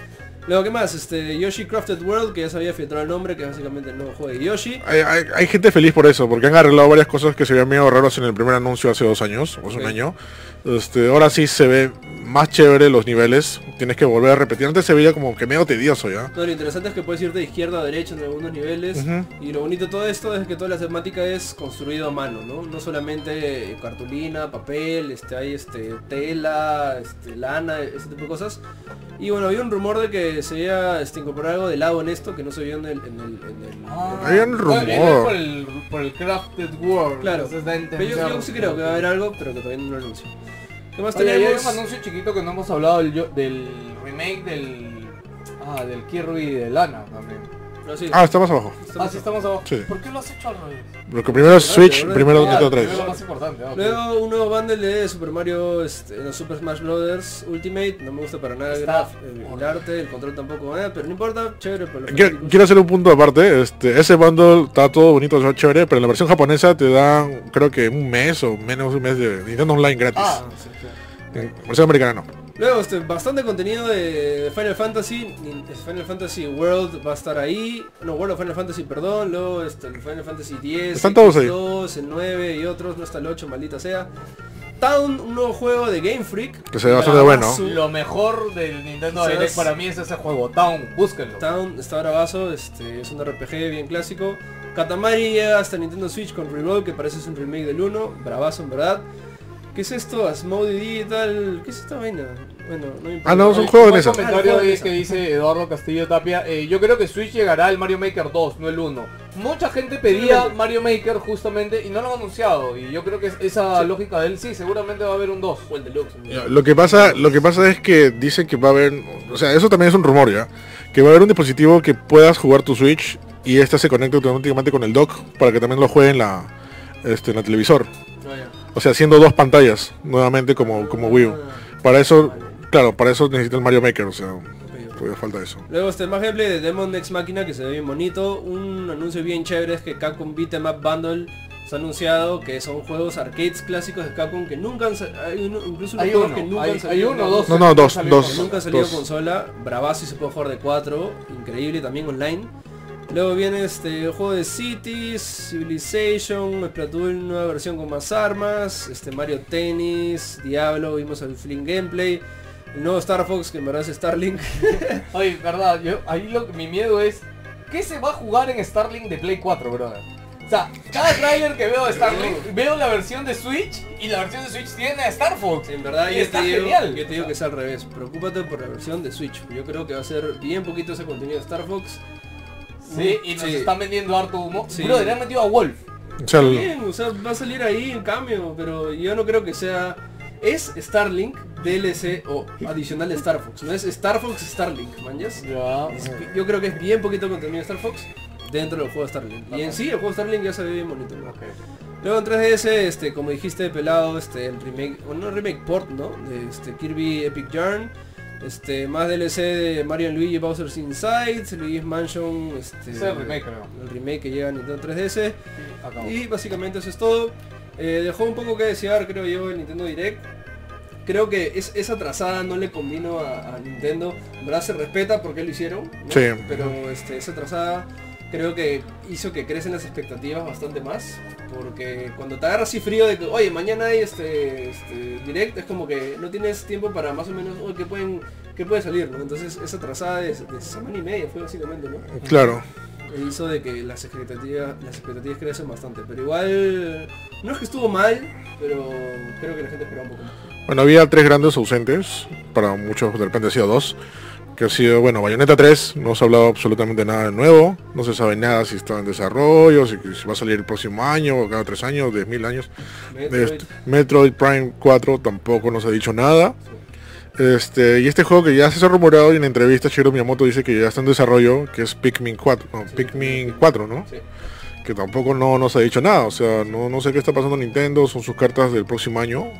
Luego, ¿qué más? Este, Yoshi Crafted World, que ya se había filtrado el nombre, que es básicamente el nuevo juego de Yoshi. Hay, hay- hay gente feliz por eso, porque han arreglado varias cosas que se veían medio raros en el primer anuncio hace dos años, o hace un año. Este, ahora sí se ve más chévere los niveles. Tienes que volver a repetir. Antes se veía como que medio tedioso ya. No, lo interesante es que puedes ir de izquierda a derecha en algunos niveles. Y lo bonito de todo esto es que toda la temática es construido a mano, ¿no? No solamente cartulina, papel, este, hay este, tela, este, lana, ese tipo de cosas. Y bueno, había un rumor de que se iba este, incorporar algo de lado en esto que no se vio en el... En el, en el- Hay un rumor. Por el, por el Crafted World. Claro. entonces Pero yo, yo sí creo que va a haber algo, pero que todavía no lo anuncio. ¿Qué más Oye, y hay un anuncio chiquito que no hemos hablado del, del remake del. Ah, del Kirby de Lana también. Sí. Ah, está más abajo. Ah, sí, estamos abajo. Sí. ¿Por qué lo has hecho al revés? Porque primero es Switch, ¿verdad? primero Nintendo Primero 3. lo más importante. ah, ok. Luego un nuevo bundle de Super Mario, este, no, Super Smash Bros. Ultimate, no me gusta para nada el, Está graf- el- el arte, el control tampoco, eh, pero no importa, chévere Quiero, hacer un punto aparte. Este, ese bundle está todo bonito, está chévere, pero en la versión japonesa te dan, creo que un mes o menos de un mes de Nintendo Online gratis. Ah, sí, claro. En versión americana no. Luego, este, bastante contenido de, Final Fantasy, Nin- Final Fantasy World va a estar ahí, no, World of Final Fantasy, perdón, luego este, el Final Fantasy 10, Están todos ahí. 2, el 9 y otros, no está el 8, maldita sea. Town, un nuevo juego de Game Freak. Que se ve bastante bueno. Lo mejor del Nintendo ¿Sabes? Direct para mí es ese juego, Town, búsquenlo. Town está bravazo, este, es un RPG bien clásico. Katamari llega hasta Nintendo Switch con Reroll, que parece es un remake del 1, bravazo en verdad. ¿Qué es esto? Asmode Digital, ¿qué es esta vaina? Bueno, no me importa. Ah, no, es un juego de mesa. comentario Ah, el juego de que dice Eduardo Castillo Tapia. eh, yo creo que Switch llegará al Mario Maker 2, no el 1. Mucha gente pedía Mario Maker justamente y no lo han anunciado. Y yo creo que es- esa lógica de él sí, seguramente va a haber un 2. O el Deluxe. ¿no? Lo que pasa, lo que pasa es que dicen que va a haber, o sea, eso también es un rumor ya, que va a haber un dispositivo que puedas jugar tu Switch y este se conecta automáticamente con el dock para que también lo juegue en la, este, en el televisor. Ah. O sea, haciendo dos pantallas nuevamente como, como Wii U. Para eso, claro, para eso necesita el Mario Maker, o sea, todavía falta eso. Luego este más gameplay de Demon Next Máquina que se ve bien bonito. Un anuncio bien chévere es que Capcom Beat 'em Up Bundle se ha anunciado que son juegos arcades clásicos de Capcom que nunca han hay uno- incluso unos Hay juegos uno, que nunca hay- han salido hay uno, en- dos. No, no, dos, dos. Nunca ha salido Dos. consola, bravazo y se puede jugar de 4, increíble también online. Luego viene este el juego de Cities, Civilization, Splatoon, nueva versión con más armas, este Mario Tennis, Diablo, vimos el Fling Gameplay, el nuevo Star Fox que en verdad es Starlink. [LAUGHS] Oye, verdad, yo, ahí lo, mi miedo es, ¿qué se va a jugar en Starlink de Play 4, brother? O sea, cada trailer que veo de Starlink, [LAUGHS] veo la versión de Switch y la versión de Switch tiene a Star Fox. En verdad Y yo está te, digo, genial. yo te digo que es al revés, preocúpate por la versión de Switch, yo creo que va a ser bien poquito ese contenido de Star Fox. Sí, y nos Sí. están vendiendo harto humo. Sí. Brother, han metido a Wolf. O sea, el- Bien, o sea, va a salir ahí en cambio, pero yo no creo que sea... Es Starlink DLC o adicional de Star Fox, no es Star Fox Starlink, manjas. Yo creo que es bien poquito contenido de Star Fox dentro del juego de Starlink. Y en sí, el juego de Starlink ya se ve bien bonito. ¿no? Luego en 3DS, este, como dijiste, pelado, este, el remake, o no remake port, ¿no? De este, Kirby Epic Yarn. Este, más DLC de Mario Luigi Bowser's Inside, Luigi's Mansion, este, es el remake, creo. el remake que llega a Nintendo 3DS. Acabó. Y básicamente eso es todo. Eh, dejó un poco que desear, creo yo, el Nintendo Direct. Creo que es, esa trazada no le convino a, a Nintendo. En verdad se respeta porque lo hicieron. ¿no? Sí. Pero este, esa trazada creo que hizo que crecen las expectativas bastante más. Porque cuando te agarras así frío de que, oye, mañana hay este, este Direct, es como que no tienes tiempo para más o menos, oye, ¿qué, pueden, qué puede salir? ¿no? Entonces esa trazada de, de semana y media fue básicamente, ¿no? claro. hizo de que las expectativas, las expectativas crecen bastante. Pero igual, no es que estuvo mal, pero creo que la gente esperaba un poco más. Bueno, había tres grandes ausentes, para muchos de repente ha sido dos, que ha sido, bueno, Bayonetta 3, no se ha hablado absolutamente nada de nuevo, no se sabe nada si está en desarrollo, si, si va a salir el próximo año, o cada tres años, diez mil años. Metroid, Este, Metroid Prime 4 tampoco nos ha dicho nada. Este, y este juego que ya se ha rumorado y en entrevista Shigeru Miyamoto dice que ya está en desarrollo, que es Pikmin 4, no, Pikmin 4, ¿no? sí. Que tampoco no nos ha dicho nada, o sea, no, no sé qué está pasando en Nintendo, son sus cartas del próximo año.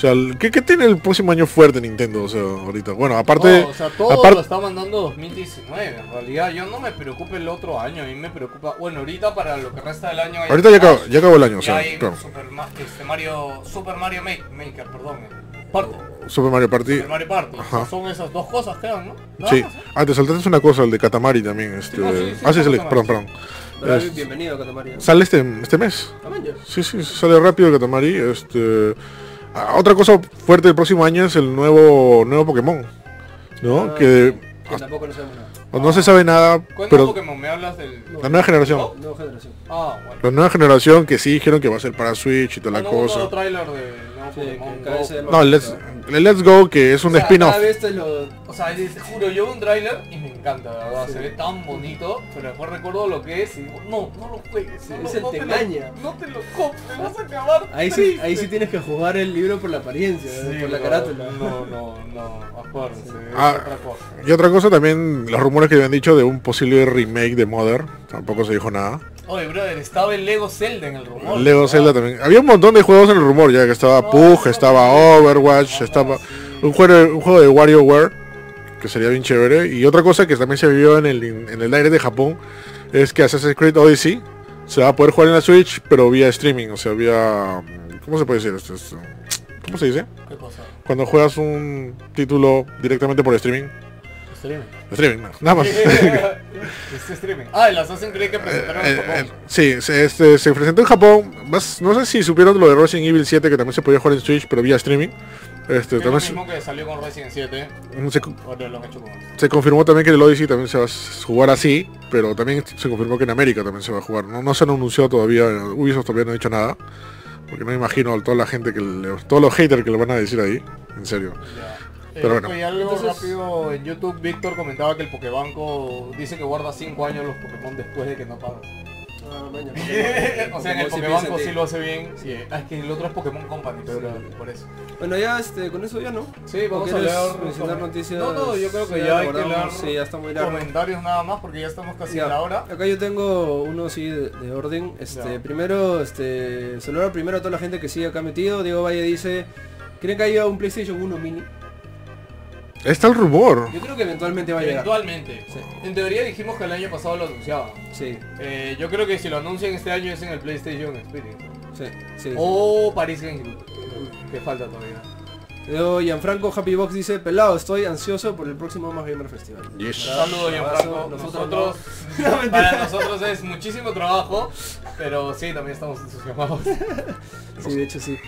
O sea, ¿qué, qué tiene el próximo año fuerte Nintendo? O sea, ahorita. Bueno, aparte, No, o sea, todo aparte- lo está mandando 2019. En realidad, yo no me preocupa el otro año. A mí me preocupa. Bueno, ahorita para lo que resta del año. hay ahorita ya acabó, ya acabó el año, o sea, hay claro. Super, Ma- este, Mario, Super Mario Ma- Maker, perdón. Party. Super Mario Party. Super Mario Party. O sea, Ajá. son esas dos cosas que dan, ¿no? Nada Sí. más, ¿eh? Ah, te saltaste una cosa, el de Katamari también. Este... no, sí, sí, ah, sí, sí, sale- Katamari, perdón, sí. perdón. Pero, Es- Bienvenido, Katamari. Sale este, este mes. Tamaño. Sí, sí, sale rápido Katamari. Este... ah, otra cosa fuerte del próximo año es el nuevo nuevo Pokémon. ¿no? Ah, que Que tampoco no sabemos nada. no se sabe nada, pero Pokémon, me hablas del... la nueva generación. Nueva generación. Ah, bueno. La nueva generación que sí dijeron que va a ser para Switch y toda Ah, la no, cosa. No, el Let's, el Go que es un O sea, spin-off. Cada vez te lo... O sea, te juro, yo veo un tráiler y me encanta, la verdad, Sí. se ve tan bonito, pero después recuerdo lo que es y digo, no, no lo juegues, Sí, no, ese lo- no te lo- engaña. no te lo compres, vas a acabar Ahí sí, ahí sí tienes que jugar el libro por la apariencia, Sí, por la no, carátula. No, no, no, acuérdense, es Ah, otra cosa. Y otra cosa también, los rumores que habían dicho de un posible remake de Mother, tampoco se dijo nada. Oye, brother, estaba el Lego Zelda en el rumor. Lego. Zelda también. Había un montón de juegos en el rumor ya, que estaba No, Pug, estaba Overwatch, estaba un juego, un juego de WarioWare, que sería bien chévere. Y otra cosa que también se vio en el, en el aire de Japón, es que Assassin's Creed Odyssey se va a poder jugar en la Switch, pero vía streaming, o sea, vía... ¿Cómo se puede decir esto? Esto- ¿Cómo se dice? ¿Qué cosa? Cuando juegas un título directamente por streaming. Streaming. Streaming, no, nada más. [LAUGHS] [LAUGHS] [LAUGHS] este streaming. Ah, el Assassin's Creed que presentaron en Eh, Japón. eh, sí, se, este, se presentó en Japón. Más, no sé si supieron lo de Resident Evil 7 que también se podía jugar en Switch, pero vía streaming. Este, Es lo se, mismo que salió con Resident 7, se- ahora lo han hecho con... se confirmó también que el Odyssey también se va a jugar así, pero también se confirmó que en América también se va a jugar. No, no se han anunciado todavía, Ubisoft todavía no ha dicho nada, porque no me imagino a toda la gente que le- todos los haters que le van a decir ahí, en serio. Pero Eh, bueno. algo Entonces- rápido en YouTube, Víctor comentaba que el Pokébanco dice que guarda 5 años los Pokémon después de que no pagan. Ah, [LAUGHS] maña, o sea, en el sí Pokébanco sí lo hace bien. Sí, ah, es que el otro es Pokémon Company, pero por eso. Bueno, ya este, con eso ya no. Sí, vamos ¿O a leer mencionar noticias. No, no, yo creo que ya hay que leer Sí, ya está muy largo. comentarios nada más porque ya estamos casi Ya, en la hora. Acá yo tengo uno sí de, de orden. Este, Ya. primero, este, saludar primero a toda la gente que sigue acá metido. Diego Valle dice, ¿creen que haya un PlayStation 1 mini? Está el rumor. Yo creo que eventualmente va a llegar. Eventualmente. Sí. En teoría dijimos que el año pasado lo anunciaban. Sí, Eh, yo creo que si lo anuncian este año es en el PlayStation Experience. sí, sí. O Paris Games Week, que falta todavía. Luego Gianfranco Happy Box dice, pelado, estoy ansioso por el próximo Más Gamer Festival. Yes. Un saludo, Abrazo, Gianfranco. nosotros Nosotros, no. [LAUGHS] Para nosotros es muchísimo trabajo, pero sí, también estamos entusiasmados. Sí, de hecho sí.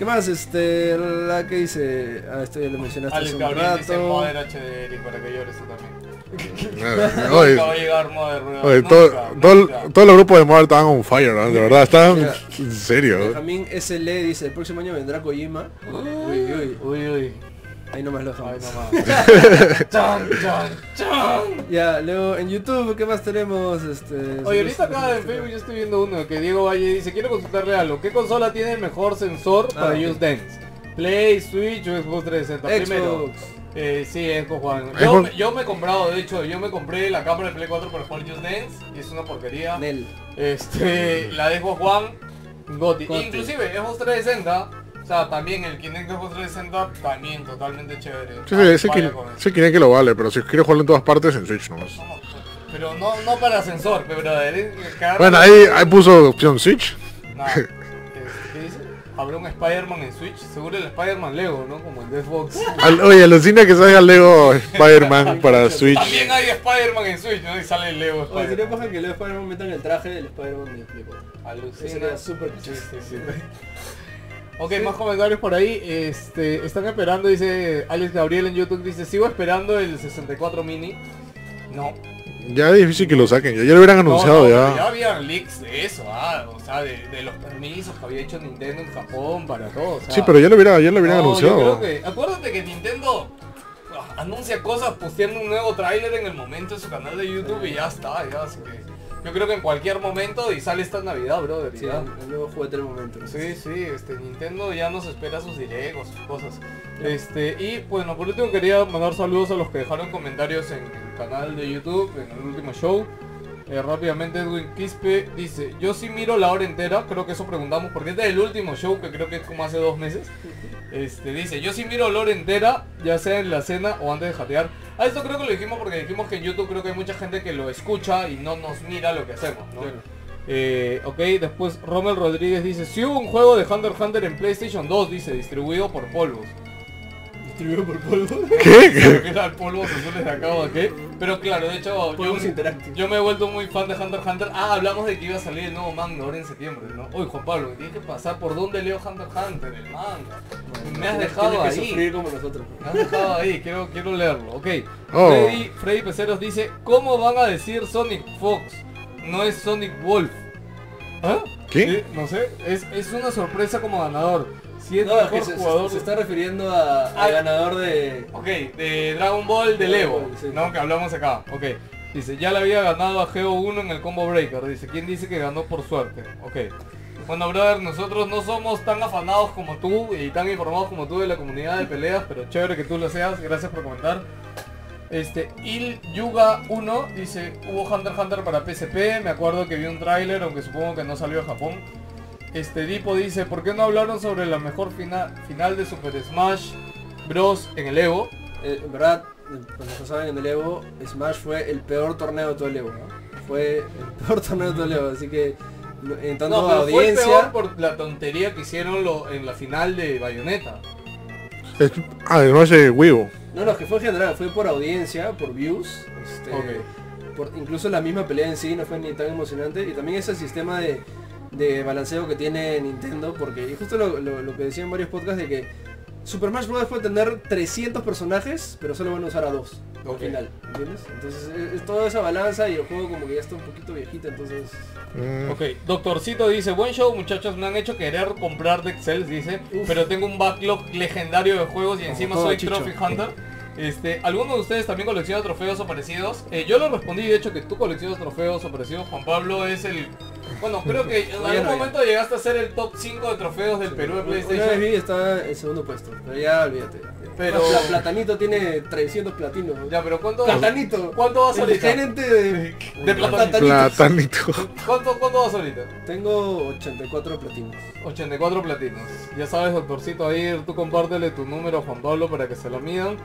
¿Qué más? Este, la que dice, ah, esto ya lo mencionaste Alex hace un Gabriel dice rato. Modern HD Eric para que llores tú también. [LAUGHS] Oye, Nunca va a llegar Modern Real, oye, nunca, todo, todos los grupos de Mother estaban on fire, ¿no? de verdad, estaban Mira. en serio. Benjamín SL dice, el próximo año vendrá Kojima. Uy, uy, Uy, uy. Ahí nomás lo Ay, dejamos. no más. [LAUGHS] chan, chan, chan. Ya, luego en YouTube, ¿qué más tenemos? Este, Oye, ahorita acá en Facebook yo estoy viendo uno que Diego Valle dice, quiero consultarle algo. ¿Qué consola tiene el mejor sensor Ah, para ok. Just Dance? Play, Switch o Xbox 360. Primero, Xbox. eh, sí, Xbox One. Yo, yo me he comprado, de hecho, yo me compré la cámara de Play 4 para jugar Just Dance y es una porquería. Nel. Este, la de Xbox One, Goti. Inclusive Xbox 360, o sea, también el Kinect Xbox 360 también totalmente chévere. Sí, sí, ese, ese Kinect que lo vale, pero si quiere jugarlo en todas partes, en Switch nomás. No, Pero no, no para sensor, pero Bueno, ahí, ahí puso opción Switch. No, ¿Qué dice? Habrá un Spider-Man en Switch, seguro el Spider-Man Lego, ¿no? Como el de Xbox. [LAUGHS] Al- oye, alucina que salga Lego Spider-Man para Switch. También hay Spider-Man en Switch, ¿no? Y sale el Lego Oye, sería Spider-Man. paja que Leo Spider-Man metan el traje del Spider-Man de 4. Alucina. Sería súper Sí, sí, sí. Ok, más comentarios por ahí. Este, están esperando, dice Alex Gabriel en YouTube, dice, sigo esperando el 64 mini. No. Ya es difícil que lo saquen, ya, ya lo hubieran anunciado No, no, pero ya. ya habían leaks de eso, ah, o sea, de, de los permisos que había hecho Nintendo en Japón para todo. o sea, Sí, pero ya lo hubiera, ya lo hubieran No, anunciado. yo creo que, acuérdate que Nintendo ah, anuncia cosas posteando un nuevo tráiler en el momento en su canal de YouTube y ya está, ya, así que yo creo que en cualquier momento y sale esta Navidad, brother. Sí, ya. el nuevo juguete del momento. Sí, sí, este Nintendo ya nos espera sus directos, sus cosas. Este, y bueno, por último quería mandar saludos a los que dejaron comentarios en el canal de YouTube, en el último show. Eh, rápidamente Edwin Quispe dice, yo sí miro la hora entera, creo que eso preguntamos, porque este es el último show que creo que es como hace dos meses. Este, dice, yo sí miro la hora entera, ya sea en la cena o antes de jatear. A esto creo que lo dijimos porque dijimos que en YouTube creo que hay mucha gente que lo escucha y no nos mira lo que hacemos, ¿no? Eh, ok, después Rommel Rodríguez dice, si hubo un juego de Hunter x Hunter en PlayStation 2, dice, distribuido por Polvos. Distribuido por polvo. ¿Qué? [LAUGHS] Creo que era el polvo azul de acá o qué. Pero claro, de hecho, yo, Polvos Interactive. yo me he vuelto muy fan de Hunter x Hunter. Ah, hablamos de que iba a salir el nuevo manga ahora en septiembre, ¿no? Uy, Juan Pablo, tienes que pasar por donde leo Hunter x Hunter, el manga. Me has dejado Tienes que ahí. sufrir como nosotros. Me has dejado ahí, quiero, quiero leerlo. Ok. Oh. Freddy, Freddy Peceros dice, ¿cómo van a decir Sonic Fox? No es Sonic Wolf. ¿Ah? ¿Qué? Sí, no sé, es, es una sorpresa como ganador. Si es No, es mejor que se, se- jugador... se está refiriendo a- al Ah. ganador de... Ok, de Dragon Ball del Dragon Evo, Ball, sí. ¿no? Que hablamos acá. Ok. Dice, ya le había ganado a Geo 1 en el Combo Breaker. Dice, ¿quién dice que ganó por suerte? Ok. Bueno, brother, nosotros no somos tan afanados como tú y tan informados como tú de la comunidad de peleas, pero chévere que tú lo seas. Gracias por comentar. Este, Il Yuga 1 dice, hubo Hunter x Hunter para PSP, me acuerdo que vi un tráiler, aunque supongo que no salió a Japón. Este, Dipo dice, ¿por qué no hablaron sobre la mejor fina- final de Super Smash Bros. en el Evo? Eh, en verdad, eh, pues saben, en el Evo, Smash fue el peor torneo de todo el Evo. ¿no? Fue el [LAUGHS] peor torneo de todo el Evo, así que en tanto No, pero fue el audiencia... peor por la tontería que hicieron lo- en la final de Bayonetta. Es- ah, no es de Wigo. No, no, que fue en general, fue por audiencia, por views. Este, por- incluso la misma pelea en sí no fue ni tan emocionante. Y también ese sistema de, de balanceo que tiene Nintendo, porque y justo lo, lo- lo que decían varios podcasts de que Super Smash Bros. puede tener 300 personajes, pero solo van a usar a dos al Ok. final, ¿entiendes? Entonces es, es toda esa balanza y el juego como que ya está un poquito viejito, entonces... Mm, Ok, Doctorcito dice, buen show muchachos, me han hecho querer comprar Dead Cells, dice, Uf. pero tengo un backlog legendario de juegos y Como encima soy chicho. Trophy Hunter. Este, ¿Alguno de ustedes también colecciona trofeos o parecidos? Eh, yo lo respondí, de hecho, que tú coleccionas trofeos o parecidos. Juan Pablo es el... Bueno, creo que en algún momento llegaste a ser el top 5 de trofeos del Perú de Una vez PlayStation. vi estaba en segundo puesto, pero ya olvídate. Pero- Pla- Platanito tiene 300 platinos. ¿no? Ya, pero ¿cuánto, Platanito. ¿cuánto vas El ahorita? gerente de, De Platanito. Platanito. ¿Cuánto, ¿Cuánto vas ahorita? Tengo 84 platinos. 84 platinos. Ya sabes, doctorcito, ahí tú compártele tu número a Juan Pablo para que se lo midan.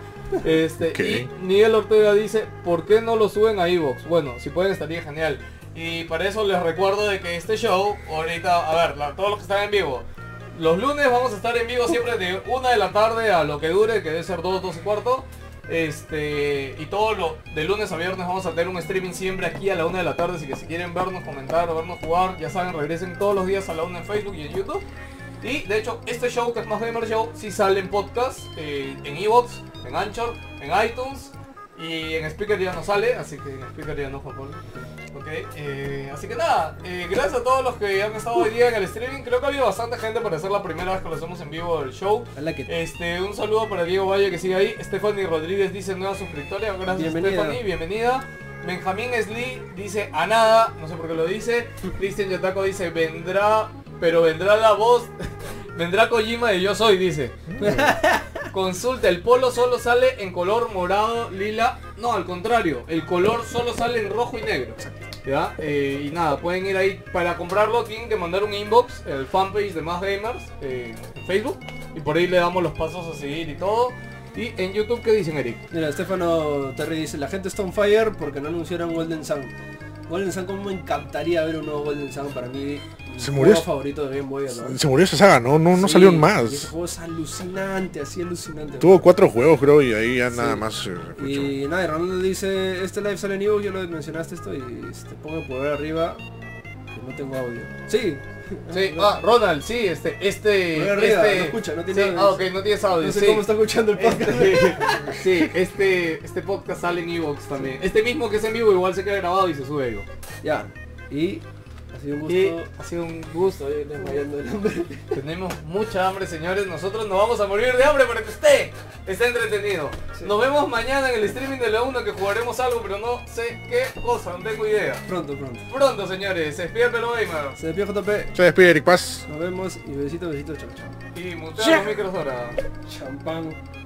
Este, ¿Qué? y Miguel Ortega dice, ¿por qué no lo suben a Evox? Bueno, si pueden estaría genial. Y para eso les recuerdo de que este show, ahorita, a ver, todos los que están en vivo, los lunes vamos a estar en vivo siempre de una de la tarde a lo que dure, que debe ser 2, 2 y cuarto. Este, y todo lo de lunes a viernes vamos a tener un streaming siempre aquí a la una de la tarde, así que si quieren vernos, comentar o vernos jugar, ya saben, regresen todos los días a la una en Facebook y en YouTube. Y de hecho, este show que es más Gamer Show, sí sale en podcast, eh, en Evox, en Anchor, en iTunes y en Speaker ya no sale, así que en Speaker ya no Juan. Ok, eh, así que nada, eh, gracias a todos los que han estado hoy día en el streaming. Creo que ha habido bastante gente para ser la primera vez que lo hacemos en vivo el show. Este, un saludo para Diego Valle que sigue ahí. Stephanie Rodríguez dice nueva suscriptoria. Gracias Bienvenida. Stephanie, bienvenida. Benjamín Sli dice a nada, no sé por qué lo dice. [LAUGHS] Cristian Yataco dice vendrá, pero vendrá la voz, [LAUGHS] vendrá Kojima de Yo Soy, dice. [LAUGHS] Consulta, el polo solo sale en color morado, lila. No, al contrario, el color solo sale en rojo y negro. ¿Ya? Eh, y nada, pueden ir ahí para comprarlo, tienen que mandar un inbox, el fanpage de Más Gamers eh, en Facebook. Y por ahí le damos los pasos a seguir y todo. Y en YouTube, ¿qué dicen, Eric? Mira, Stefano Terry dice, la gente está on fire porque no anunciaron Golden Sun. Golden Sun, como me encantaría ver un nuevo Golden Sun para mí. Se murió juego favorito de Game Boy Advance. Se murió esa saga, no, no, no Sí, salieron y Ese más. juego es alucinante, así alucinante. Tuvo cuatro juegos creo y ahí ya Sí. nada más. eh. Y nada, y Ronaldo dice, este live sale en Evo, yo lo mencionaste esto y te pongo por arriba que no tengo audio. Sí. Sí, ah, Ronald, sí, este, este, arriba, este, no escucha, no tiene sí, audio. ah, ok, no tienes audio, No sé sí. cómo está escuchando el podcast. Este, [LAUGHS] sí, este, este podcast sale en Evox también. Este mismo que es en vivo igual se queda grabado y se sube Evox. ya. Y ha sido un gusto. Y ha sido un gusto. Estoy desmayando el hambre. [LAUGHS] Tenemos mucha hambre, señores. Nosotros nos vamos a morir de hambre para que usted esté entretenido. Sí. Nos vemos mañana en el streaming de la 1 que jugaremos algo, pero no sé qué cosa, no tengo idea. Pronto, pronto. Pronto, señores. Se despide Pelo Gamer. Se despide JP. Se despide Eric Paz. Nos vemos y besito, besito, chao, chao. Y mutea los micros ahora. Champán.